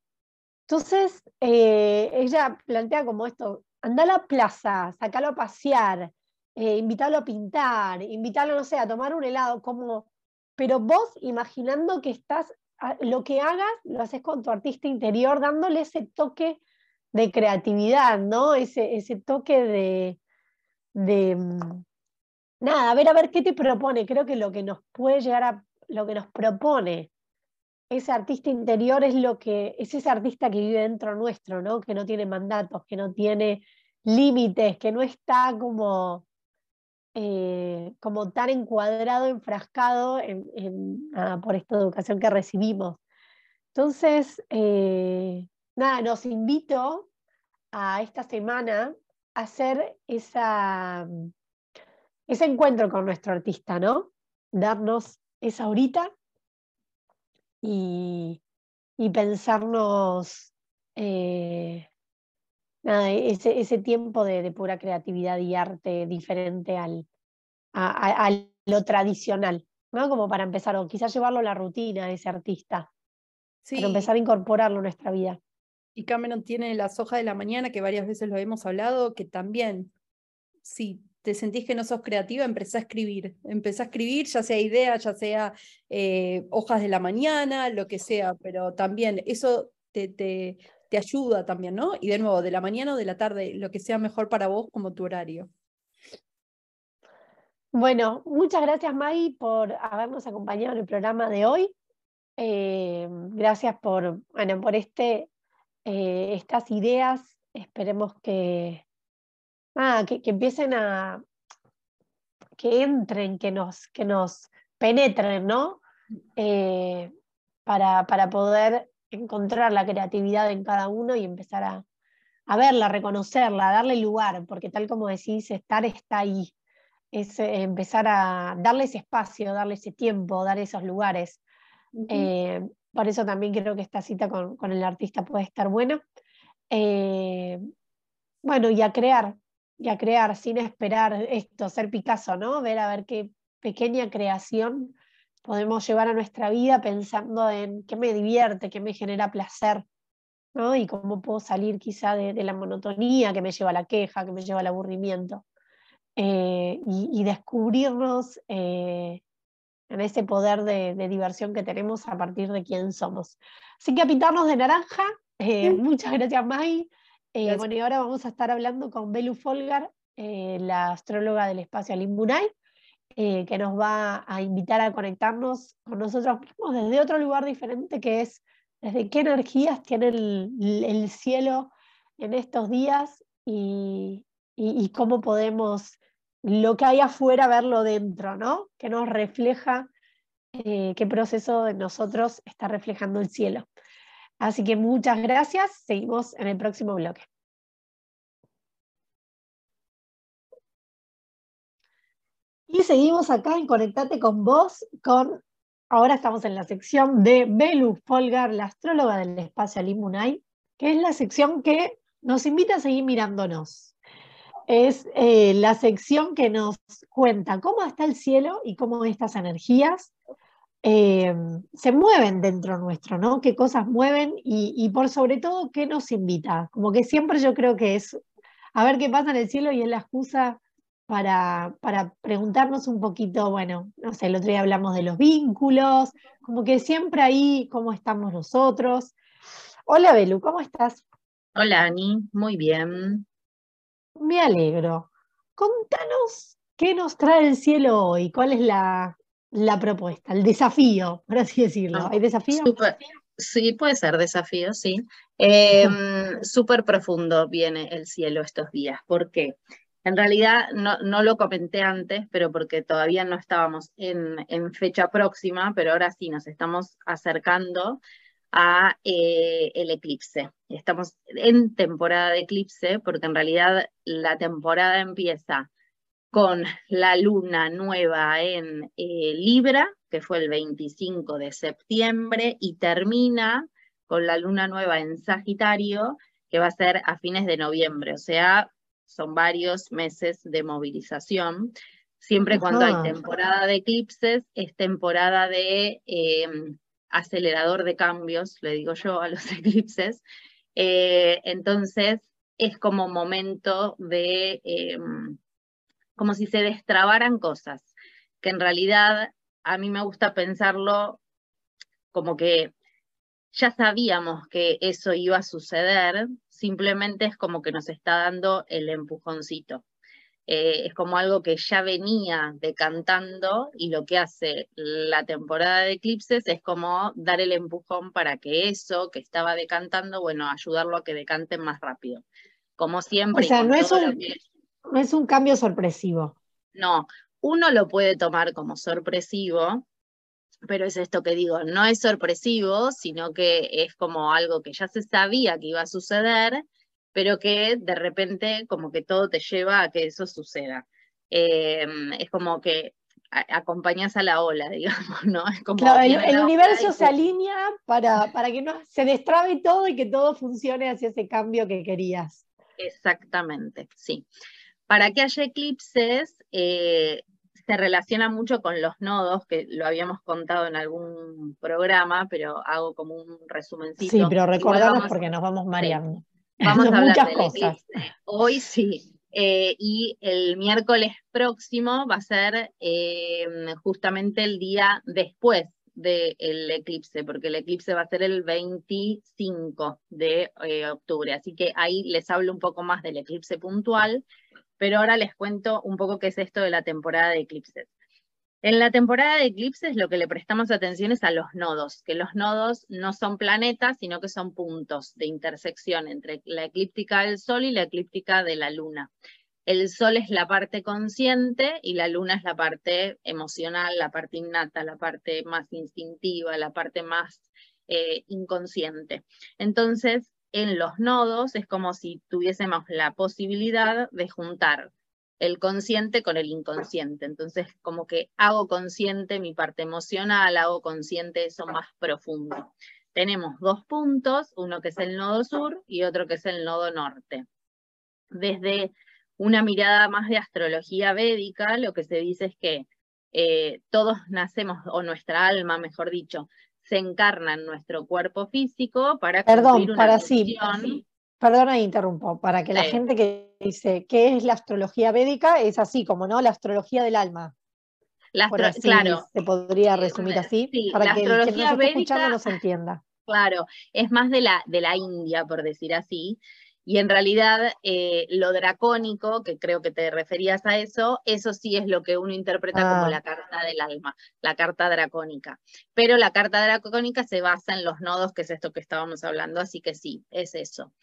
Entonces, eh, ella plantea como esto, anda a la plaza, sacalo a pasear, eh, invítalo a pintar, invítalo, no sé, a tomar un helado, como, pero vos imaginando que estás, lo que hagas, lo haces con tu artista interior, dándole ese toque de creatividad, ¿no? Ese, ese toque de, de, mm, nada, a ver, a ver qué te propone. Creo que lo que nos puede llegar a, lo que nos propone ese artista interior es lo que es ese artista que vive dentro nuestro, ¿no? Que no tiene mandatos, que no tiene límites, que no está como, eh, como tan encuadrado, enfrascado en, por esta educación que recibimos. Entonces, eh, nada, nos invito a esta semana a hacer esa, ese encuentro con nuestro artista, ¿no? Darnos esa horita y, pensarnos eh, ese, tiempo de, pura creatividad y arte diferente al, a, lo tradicional, ¿no? Como para empezar, o quizás llevarlo a la rutina ese artista, sí. para empezar a incorporarlo en nuestra vida. Y Cameron tiene las hojas de la mañana, que varias veces lo hemos hablado, que también, sí te sentís que no sos creativa, empezá a escribir. Empezá a escribir, ya sea ideas, ya sea eh, hojas de la mañana, lo que sea, pero también eso te, te, te, ayuda también, ¿no? Y de nuevo, de la mañana o de la tarde, lo que sea mejor para vos como tu horario. Bueno, muchas gracias Maggie por habernos acompañado en el programa de hoy. Eh, gracias por, bueno, por este, eh, estas ideas. Esperemos que, Ah, que, empiecen a, que entren, que nos, que nos penetren, ¿no? Eh, para, para, poder encontrar la creatividad en cada uno y empezar a, a, verla, reconocerla, darle lugar, porque tal como decís, estar está ahí. Es eh, empezar a darle ese espacio, darle ese tiempo, dar esos lugares. Eh, por eso también creo que esta cita con, con el artista puede estar buena. bueno, y a crear, y a crear sin esperar esto, ser Picasso, ¿no? Ver a ver qué pequeña creación podemos llevar a nuestra vida pensando en qué me divierte, qué me genera placer, ¿no? Y cómo puedo salir quizá de, la monotonía que me lleva a la queja, que me lleva al aburrimiento. Eh, y, descubrirnos eh, en ese poder de, diversión que tenemos a partir de quién somos. Así que a pintarnos de naranja. Eh, muchas gracias, Mai. Eh, bueno, y ahora vamos a estar hablando con Belu Folgar, eh, la astróloga del espacio Alimbunay, eh, que nos va a invitar a conectarnos con nosotros mismos desde otro lugar diferente, que es desde qué energías tiene el, cielo en estos días y, cómo podemos lo que hay afuera verlo dentro, ¿no? Que nos refleja qué proceso de nosotros está reflejando el cielo. Así que muchas gracias. Seguimos en el próximo bloque. Y seguimos acá en Conectate con vos, con, ahora estamos en la sección de Belu Folgar, la astróloga del espacio Alimunay, que es la sección que nos invita a seguir mirándonos. Es eh, la sección que nos cuenta cómo está el cielo y cómo estas energías eh, se mueven dentro nuestro, ¿no? Qué cosas mueven y, por sobre todo qué nos invita. Como que siempre yo creo que es a ver qué pasa en el cielo y es la excusa para, para preguntarnos un poquito, bueno, no sé, el otro día hablamos de los vínculos, como que siempre ahí, cómo estamos nosotros. Hola Belu, ¿cómo estás? Hola Ani, muy bien. Me alegro. Contanos qué nos trae el cielo hoy, cuál es la, la propuesta, el desafío, por así decirlo. Ah, ¿Hay desafío? sí, puede ser desafío, sí. Em, súper profundo viene el cielo estos días. ¿Por qué? En realidad no, no, lo comenté antes, pero porque todavía no estábamos en, en fecha próxima, pero ahora sí nos estamos acercando a eh, el eclipse. Estamos en temporada de eclipse porque en realidad la temporada empieza con la luna nueva en eh, Libra, que fue el 25 de septiembre, y termina con la luna nueva en Sagitario, que va a ser a fines de noviembre, o sea, son varios meses de movilización. Siempre cuando hay temporada de eclipses, es temporada de em, acelerador de cambios, le digo yo a los eclipses. Eh, entonces, es como momento de em, como si se destrabaran cosas, que en realidad a mí me gusta pensarlo como que ya sabíamos que eso iba a suceder, simplemente es como que nos está dando el empujoncito. eh, es como algo que ya venía decantando y lo que hace la temporada de eclipses es como dar el empujón para que eso que estaba decantando, bueno, ayudarlo a que decante más rápido. Como siempre. O sea, no es, un, no es un cambio sorpresivo. No, uno lo puede tomar como sorpresivo, pero es esto que digo, no es sorpresivo, sino que es como algo que ya se sabía que iba a suceder pero que de repente como que todo te lleva a que eso suceda. Em, es como que acompañas a la ola, digamos, ¿no? Es como claro, el, universo se alinea para, para que no se destrabe todo y que todo funcione hacia ese cambio que querías. Exactamente, sí. Para que haya eclipses, eh, se relaciona mucho con los nodos, que lo habíamos contado en algún programa, pero hago como un resumencito. Sí, pero recordamos porque nos vamos mareando. Vamos a hablar de cosas. Hoy sí. Eh, y el miércoles próximo va a ser eh, justamente el día después del eclipse, porque el eclipse va a ser el 25 de eh, octubre. Así que ahí les hablo un poco más del eclipse puntual, pero ahora les cuento un poco qué es esto de la temporada de eclipses. En la temporada de eclipses lo que le prestamos atención es a los nodos, que los nodos no son planetas, sino que son puntos de intersección entre la eclíptica del Sol y la eclíptica de la Luna. El Sol es la parte consciente y la Luna es la parte emocional, la parte innata, la parte más instintiva, la parte más eh, inconsciente. Entonces, en los nodos es como si tuviésemos la posibilidad de juntar el consciente con el inconsciente. Entonces, como que hago consciente mi parte emocional, hago consciente eso más profundo. Tenemos dos puntos, uno que es el nodo sur y otro que es el nodo norte. Desde una mirada más de astrología védica, lo que se dice es que eh, todos nacemos, o nuestra alma, mejor dicho, se encarna en nuestro cuerpo físico para Perdón, una para sí, Perdona, interrumpo, para que la gente que dice qué es la astrología védica es así como, ¿no? La astrología del alma. La claro. Se podría resumir así, para que el que nos esté escuchando nos entienda. Claro, es más de la, de la India, por decir así, y en realidad eh, lo dracónico, que creo que te referías a eso, eso sí es lo que uno interpreta como ah. la carta del alma, la carta dracónica. Pero la carta dracónica se basa en los nodos, que es esto que estábamos hablando, así que sí, es eso.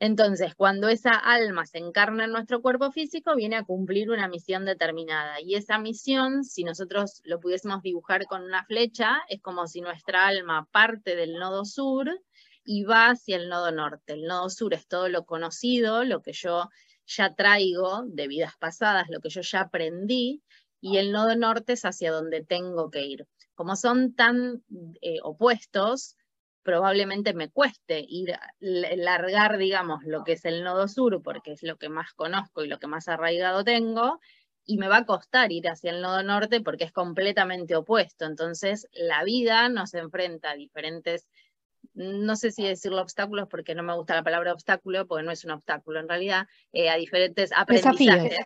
Entonces, cuando esa alma se encarna en nuestro cuerpo físico, viene a cumplir una misión determinada. Y esa misión, si nosotros lo pudiésemos dibujar con una flecha, es como si nuestra alma parte del nodo sur y va hacia el nodo norte. El nodo sur es todo lo conocido, lo que yo ya traigo de vidas pasadas, lo que yo ya aprendí, y el nodo norte es hacia donde tengo que ir. Como son tan eh, opuestos, probablemente me cueste ir largar, digamos, lo que es el nodo sur, porque es lo que más conozco y lo que más arraigado tengo, y me va a costar ir hacia el nodo norte porque es completamente opuesto. Entonces, la vida nos enfrenta a diferentes no sé si decirlo obstáculos porque no me gusta la palabra obstáculo, porque no es un obstáculo en realidad, eh, a diferentes aprendizajes.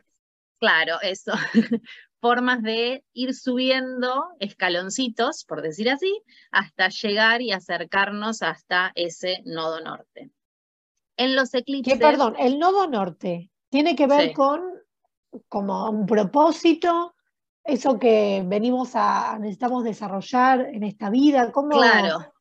Claro, eso. Formas de ir subiendo escaloncitos, por decir así, hasta llegar y acercarnos hasta ese nodo norte. En los eclipses. perdón, el nodo norte tiene que ver con como un propósito, eso que venimos a, necesitamos desarrollar en esta vida. ¿cómo, claro,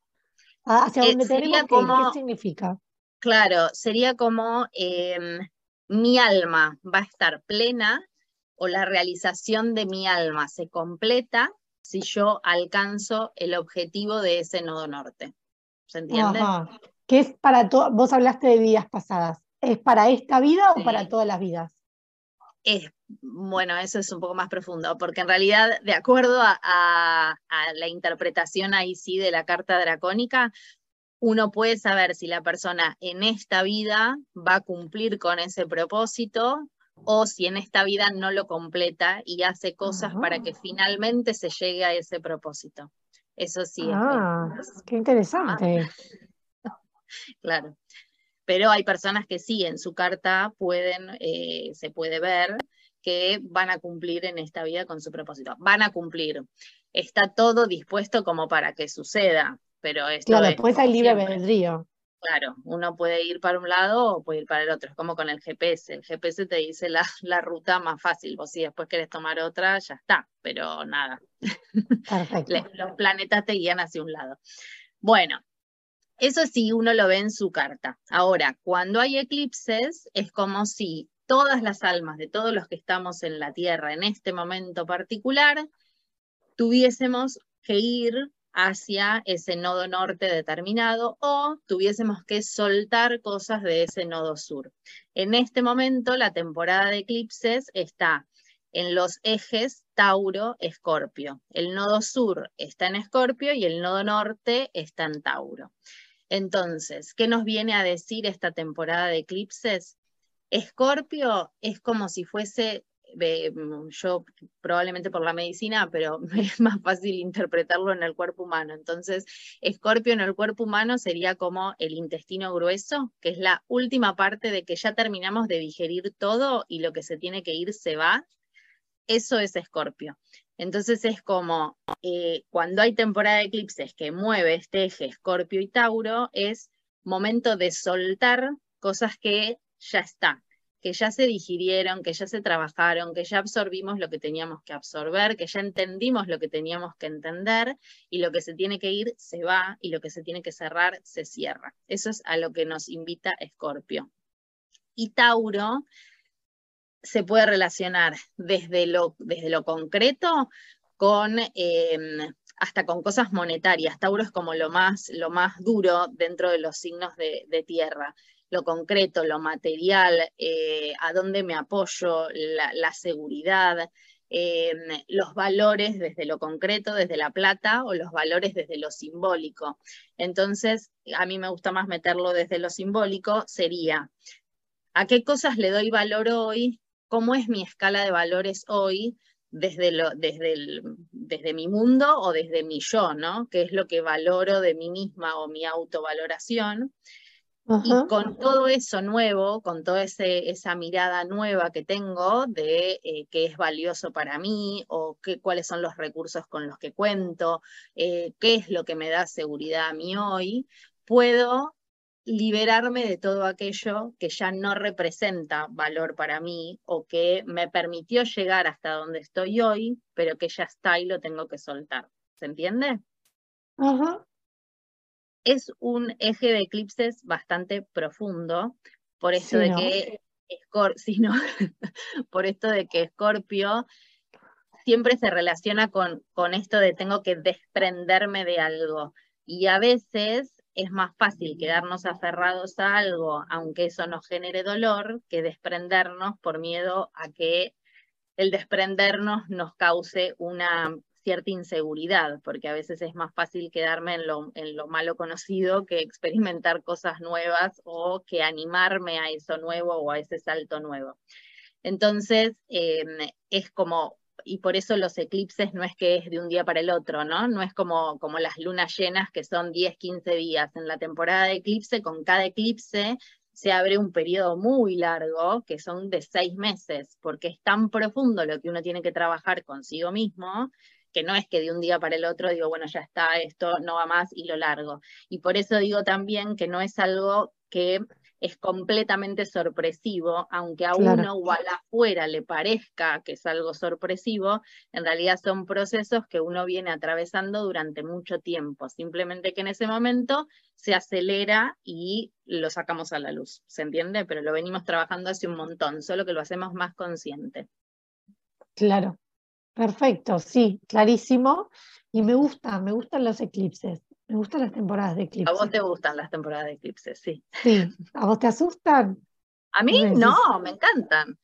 Ah, hacia eh, tenemos ¿qué significa? Claro, sería como em, mi alma va a estar plena o la realización de mi alma se completa si yo alcanzo el objetivo de ese nodo norte. ¿Se entiende? ¿Qué es para todo? Vos hablaste de vidas pasadas. ¿Es para esta vida o para todas las vidas? Es, bueno, eso es un poco más profundo, porque en realidad, de acuerdo a, la interpretación ahí sí de la carta dracónica, uno puede saber si la persona en esta vida va a cumplir con ese propósito o si en esta vida no lo completa y hace cosas para que finalmente se llegue a ese propósito. Eso sí. Ah, qué interesante. claro pero hay personas que sí, en su carta pueden, eh, se puede ver que van a cumplir en esta vida con su propósito. Van a cumplir. Está todo dispuesto como para que suceda, pero esto Claro, después hay libre albedrío. Claro, uno puede ir para un lado o puede ir para el otro, es como con el GPS. El GPS te dice la, la ruta más fácil, vos si después querés tomar otra, ya está, pero nada. Perfecto. Los planetas te guían hacia un lado. Bueno, eso sí, uno lo ve en su carta. Ahora, cuando hay eclipses, es como si todas las almas de todos los que estamos en la Tierra en este momento particular tuviésemos que ir hacia ese nodo norte determinado o tuviésemos que soltar cosas de ese nodo sur. En este momento la temporada de eclipses está en los ejes Tauro-Escorpio. El nodo sur está en Escorpio y el nodo norte está en Tauro. Entonces, ¿qué nos viene a decir esta temporada de eclipses? Escorpio es como si fuese Mm, yo probablemente por la medicina, pero es más fácil interpretarlo en el cuerpo humano. Entonces, escorpio en el cuerpo humano sería como el intestino grueso, que es la última parte de que ya terminamos de digerir todo y lo que se tiene que ir se va. Eso es escorpio. Entonces es como eh, cuando hay temporada de eclipses que mueve este eje escorpio y tauro, es momento de soltar cosas que ya están que ya se digirieron, que ya se trabajaron, que ya absorbimos lo que teníamos que absorber, que ya entendimos lo que teníamos que entender y lo que se tiene que ir se va y lo que se tiene que cerrar se cierra. Eso es a lo que nos invita Escorpio. Y Tauro se puede relacionar desde lo, desde lo concreto con... Em, hasta con cosas monetarias. Tauro es como lo más, lo más duro dentro de los signos de tierra lo concreto, lo material, eh, a dónde me apoyo, la, seguridad, em, los valores desde lo concreto, desde la plata, o los valores desde lo simbólico. Entonces, a mí me gusta más meterlo desde lo simbólico, sería, ¿a qué cosas le doy valor hoy? ¿Cómo es mi escala de valores hoy? Desde, lo, desde, desde mi mundo o desde mi yo, ¿no? ¿Qué es lo que valoro de mí misma o mi autovaloración? Y con todo eso nuevo, con toda esa mirada nueva que tengo de eh, qué es valioso para mí o qué, cuáles son los recursos con los que cuento, eh, qué es lo que me da seguridad a mí hoy, puedo liberarme de todo aquello que ya no representa valor para mí o que me permitió llegar hasta donde estoy hoy, pero que ya está y lo tengo que soltar. ¿Se entiende? Ajá es un eje de eclipses bastante profundo, por esto de que por esto de que Escorpio siempre se relaciona con, con esto de tengo que desprenderme de algo. Y a veces es más fácil quedarnos aferrados a algo, aunque eso nos genere dolor, que desprendernos por miedo a que el desprendernos nos cause una cierta inseguridad, porque a veces es más fácil quedarme en lo, en lo malo conocido que experimentar cosas nuevas o que animarme a eso nuevo o a ese salto nuevo. Entonces, em, es como, y por eso los eclipses no es que es de un día para el otro, ¿no? No es como, como las lunas llenas que son 10, 15 días. En la temporada de eclipse, con cada eclipse se abre un periodo muy largo, que son de seis meses, porque es tan profundo lo que uno tiene que trabajar consigo mismo, que no es que de un día para el otro digo, bueno, ya está, esto no va más y lo largo. Y por eso digo también que no es algo que es completamente sorpresivo, aunque a uno o a la afuera le parezca que es algo sorpresivo, en realidad son procesos que uno viene atravesando durante mucho tiempo, simplemente que en ese momento se acelera y lo sacamos a la luz, ¿se entiende? Pero lo venimos trabajando hace un montón, solo que lo hacemos más consciente. Claro, Perfecto, sí, clarísimo. Y me gusta, me gustan los eclipses. Me gustan las temporadas de eclipses. A vos te gustan las temporadas de eclipses, sí. Sí. ¿A vos te asustan? A mí no, me encantan.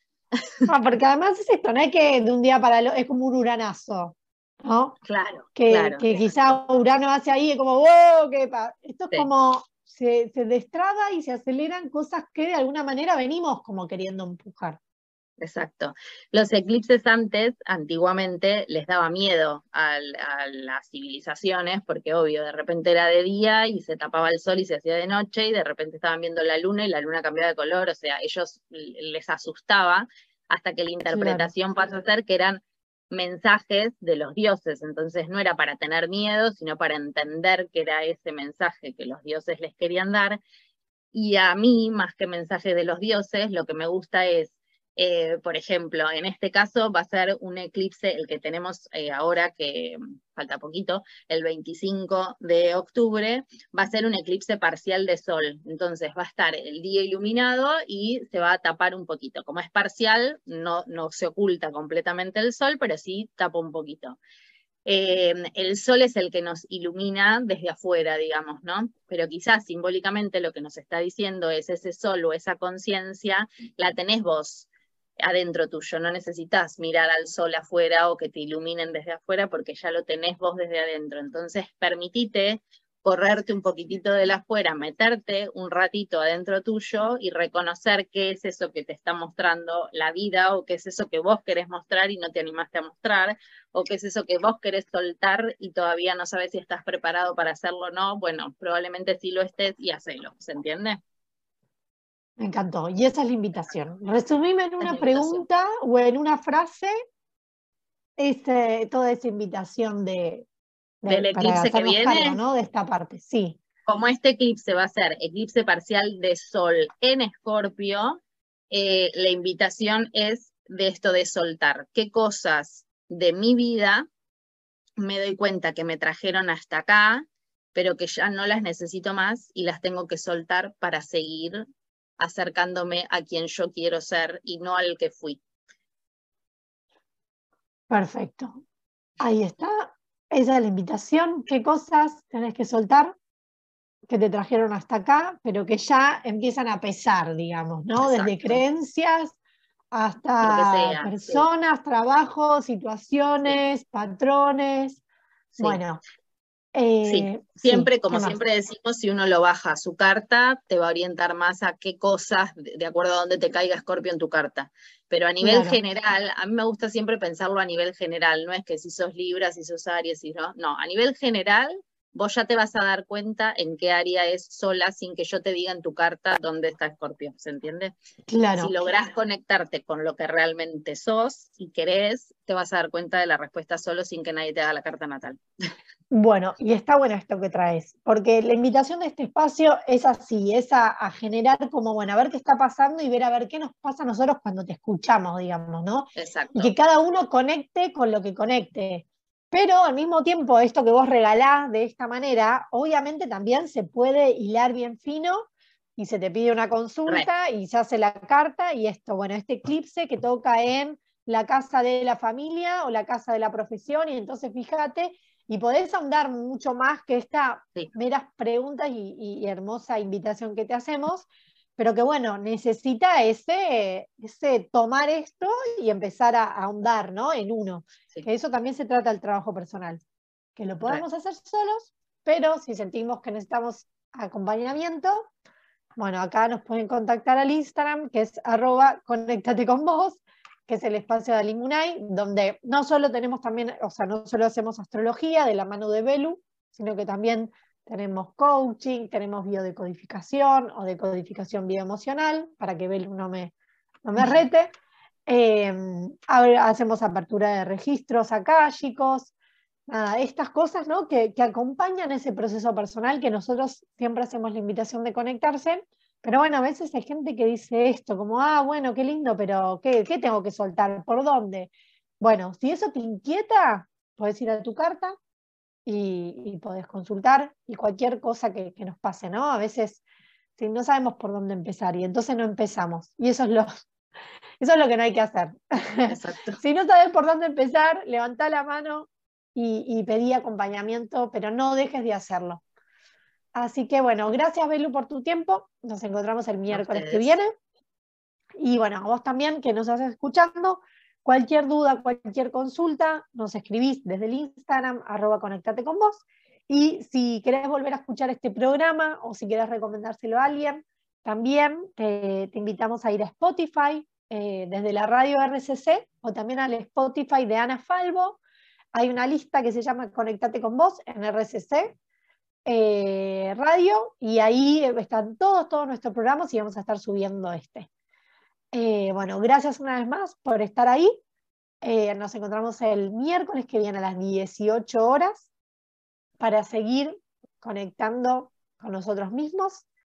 Ah, porque además es esto, no es que de un día para el otro, es como un uranazo, ¿no? Claro. Que, que quizá Urano hace ahí y como, wow, qué Esto es como se, se destraba y se aceleran cosas que de alguna manera venimos como queriendo empujar. Exacto. Los eclipses antes, antiguamente, les daba miedo a, las civilizaciones, porque obvio, de repente era de día y se tapaba el sol y se hacía de noche, y de repente estaban viendo la luna y la luna cambiaba de color, o sea, ellos les asustaba hasta que la interpretación pasó a ser que eran mensajes de los dioses, entonces no era para tener miedo, sino para entender que era ese mensaje que los dioses les querían dar, Y a mí, más que mensaje de los dioses, lo que me gusta es eh, por ejemplo, en este caso va a ser un eclipse, el que tenemos eh, ahora, que falta poquito, el 25 de octubre, va a ser un eclipse parcial de sol. Entonces va a estar el día iluminado y se va a tapar un poquito. Como es parcial, no, no se oculta completamente el sol, pero sí tapa un poquito. Eh, el sol es el que nos ilumina desde afuera, digamos, ¿no? Pero quizás simbólicamente lo que nos está diciendo es ese sol o esa conciencia, la tenés vos adentro tuyo, no necesitas mirar al sol afuera o que te iluminen desde afuera porque ya lo tenés vos desde adentro. Entonces, permitite correrte un poquitito de la afuera, meterte un ratito adentro tuyo y reconocer qué es eso que te está mostrando la vida o qué es eso que vos querés mostrar y no te animaste a mostrar o qué es eso que vos querés soltar y todavía no sabes si estás preparado para hacerlo o no. Bueno, probablemente sí lo estés y hacelo, ¿se entiende? Me encantó. Y esa es la invitación. Resumime en una pregunta o en una frase este, toda esa invitación de, del eclipse que viene. ¿no? De esta parte, sí. Como este eclipse va a ser eclipse parcial de Sol en Escorpio, eh, la invitación es de esto de soltar. ¿Qué cosas de mi vida me doy cuenta que me trajeron hasta acá, pero que ya no las necesito más y las tengo que soltar para seguir acercándome a quien yo quiero ser y no al que fui. Perfecto. Ahí está. Esa es la invitación. ¿Qué cosas tenés que soltar que te trajeron hasta acá, pero que ya empiezan a pesar, digamos, ¿no? Desde creencias hasta personas, trabajos, situaciones, patrones. Bueno, sí, eh, siempre, como siempre decimos, si uno lo baja a su carta, te va a orientar más a qué cosas, de acuerdo a dónde te caiga Scorpio en tu carta. Pero a nivel general, a mí me gusta siempre pensarlo a nivel general, no es que si sos Libra, si sos Aries, si no, no, a nivel general, vos ya te vas a dar cuenta en qué área es sola sin que yo te diga en tu carta dónde está Scorpio, ¿se entiende? Claro. Si lográs conectarte con lo que realmente sos y querés, te vas a dar cuenta de la respuesta solo sin que nadie te haga la carta natal. Bueno, y está bueno esto que traes, porque la invitación de este espacio es así, es a, generar como, bueno, a ver qué está pasando y ver a ver qué nos pasa a nosotros cuando te escuchamos, digamos, ¿no? Exacto. Y que cada uno conecte con lo que conecte. Pero al mismo tiempo, esto que vos regalás de esta manera, obviamente también se puede hilar bien fino y se te pide una consulta y se hace la carta y esto, bueno, este eclipse que toca en la casa de la familia o la casa de la profesión y entonces fíjate y podés ahondar mucho más que esta meras preguntas y, hermosa invitación que te hacemos, pero que bueno, necesita ese, ese tomar esto y empezar a, ahondar ¿no? en uno. Que eso también se trata del trabajo personal, que lo podemos hacer solos, pero si sentimos que necesitamos acompañamiento, bueno, acá nos pueden contactar al Instagram, que es arroba conéctate con vos, que es el espacio de Alimunay, donde no solo tenemos también, o sea, no solo hacemos astrología de la mano de Belu, sino que también tenemos coaching, tenemos biodecodificación o decodificación bioemocional, para que Belu no me, no me rete. Eh, hacemos apertura de registros akáshicos, nada, estas cosas ¿no? que, que acompañan ese proceso personal que nosotros siempre hacemos la invitación de conectarse pero bueno, a veces hay gente que dice esto, como, ah, bueno, qué lindo, pero ¿qué, tengo que soltar? ¿Por dónde? Bueno, si eso te inquieta, puedes ir a tu carta y, y podés consultar y cualquier cosa que, nos pase, ¿no? A veces si no sabemos por dónde empezar y entonces no empezamos. Y eso es lo, eso es lo que no hay que hacer. si no sabes por dónde empezar, levanta la mano y, y pedí acompañamiento, pero no dejes de hacerlo. Así que bueno, gracias Belu por tu tiempo. Nos encontramos el miércoles que viene. Y bueno, a vos también que nos estás escuchando. Cualquier duda, cualquier consulta, nos escribís desde el Instagram, arroba conectate con vos. Y si querés volver a escuchar este programa o si querés recomendárselo a alguien, también te, invitamos a ir a Spotify eh, desde la radio RCC o también al Spotify de Ana Falvo. Hay una lista que se llama Conectate con vos en RCC eh, radio y ahí están todos, todos nuestros programas y vamos a estar subiendo este. Eh, bueno, gracias una vez más por estar ahí. Eh, nos encontramos el miércoles que viene a las 18 horas para seguir conectando con nosotros mismos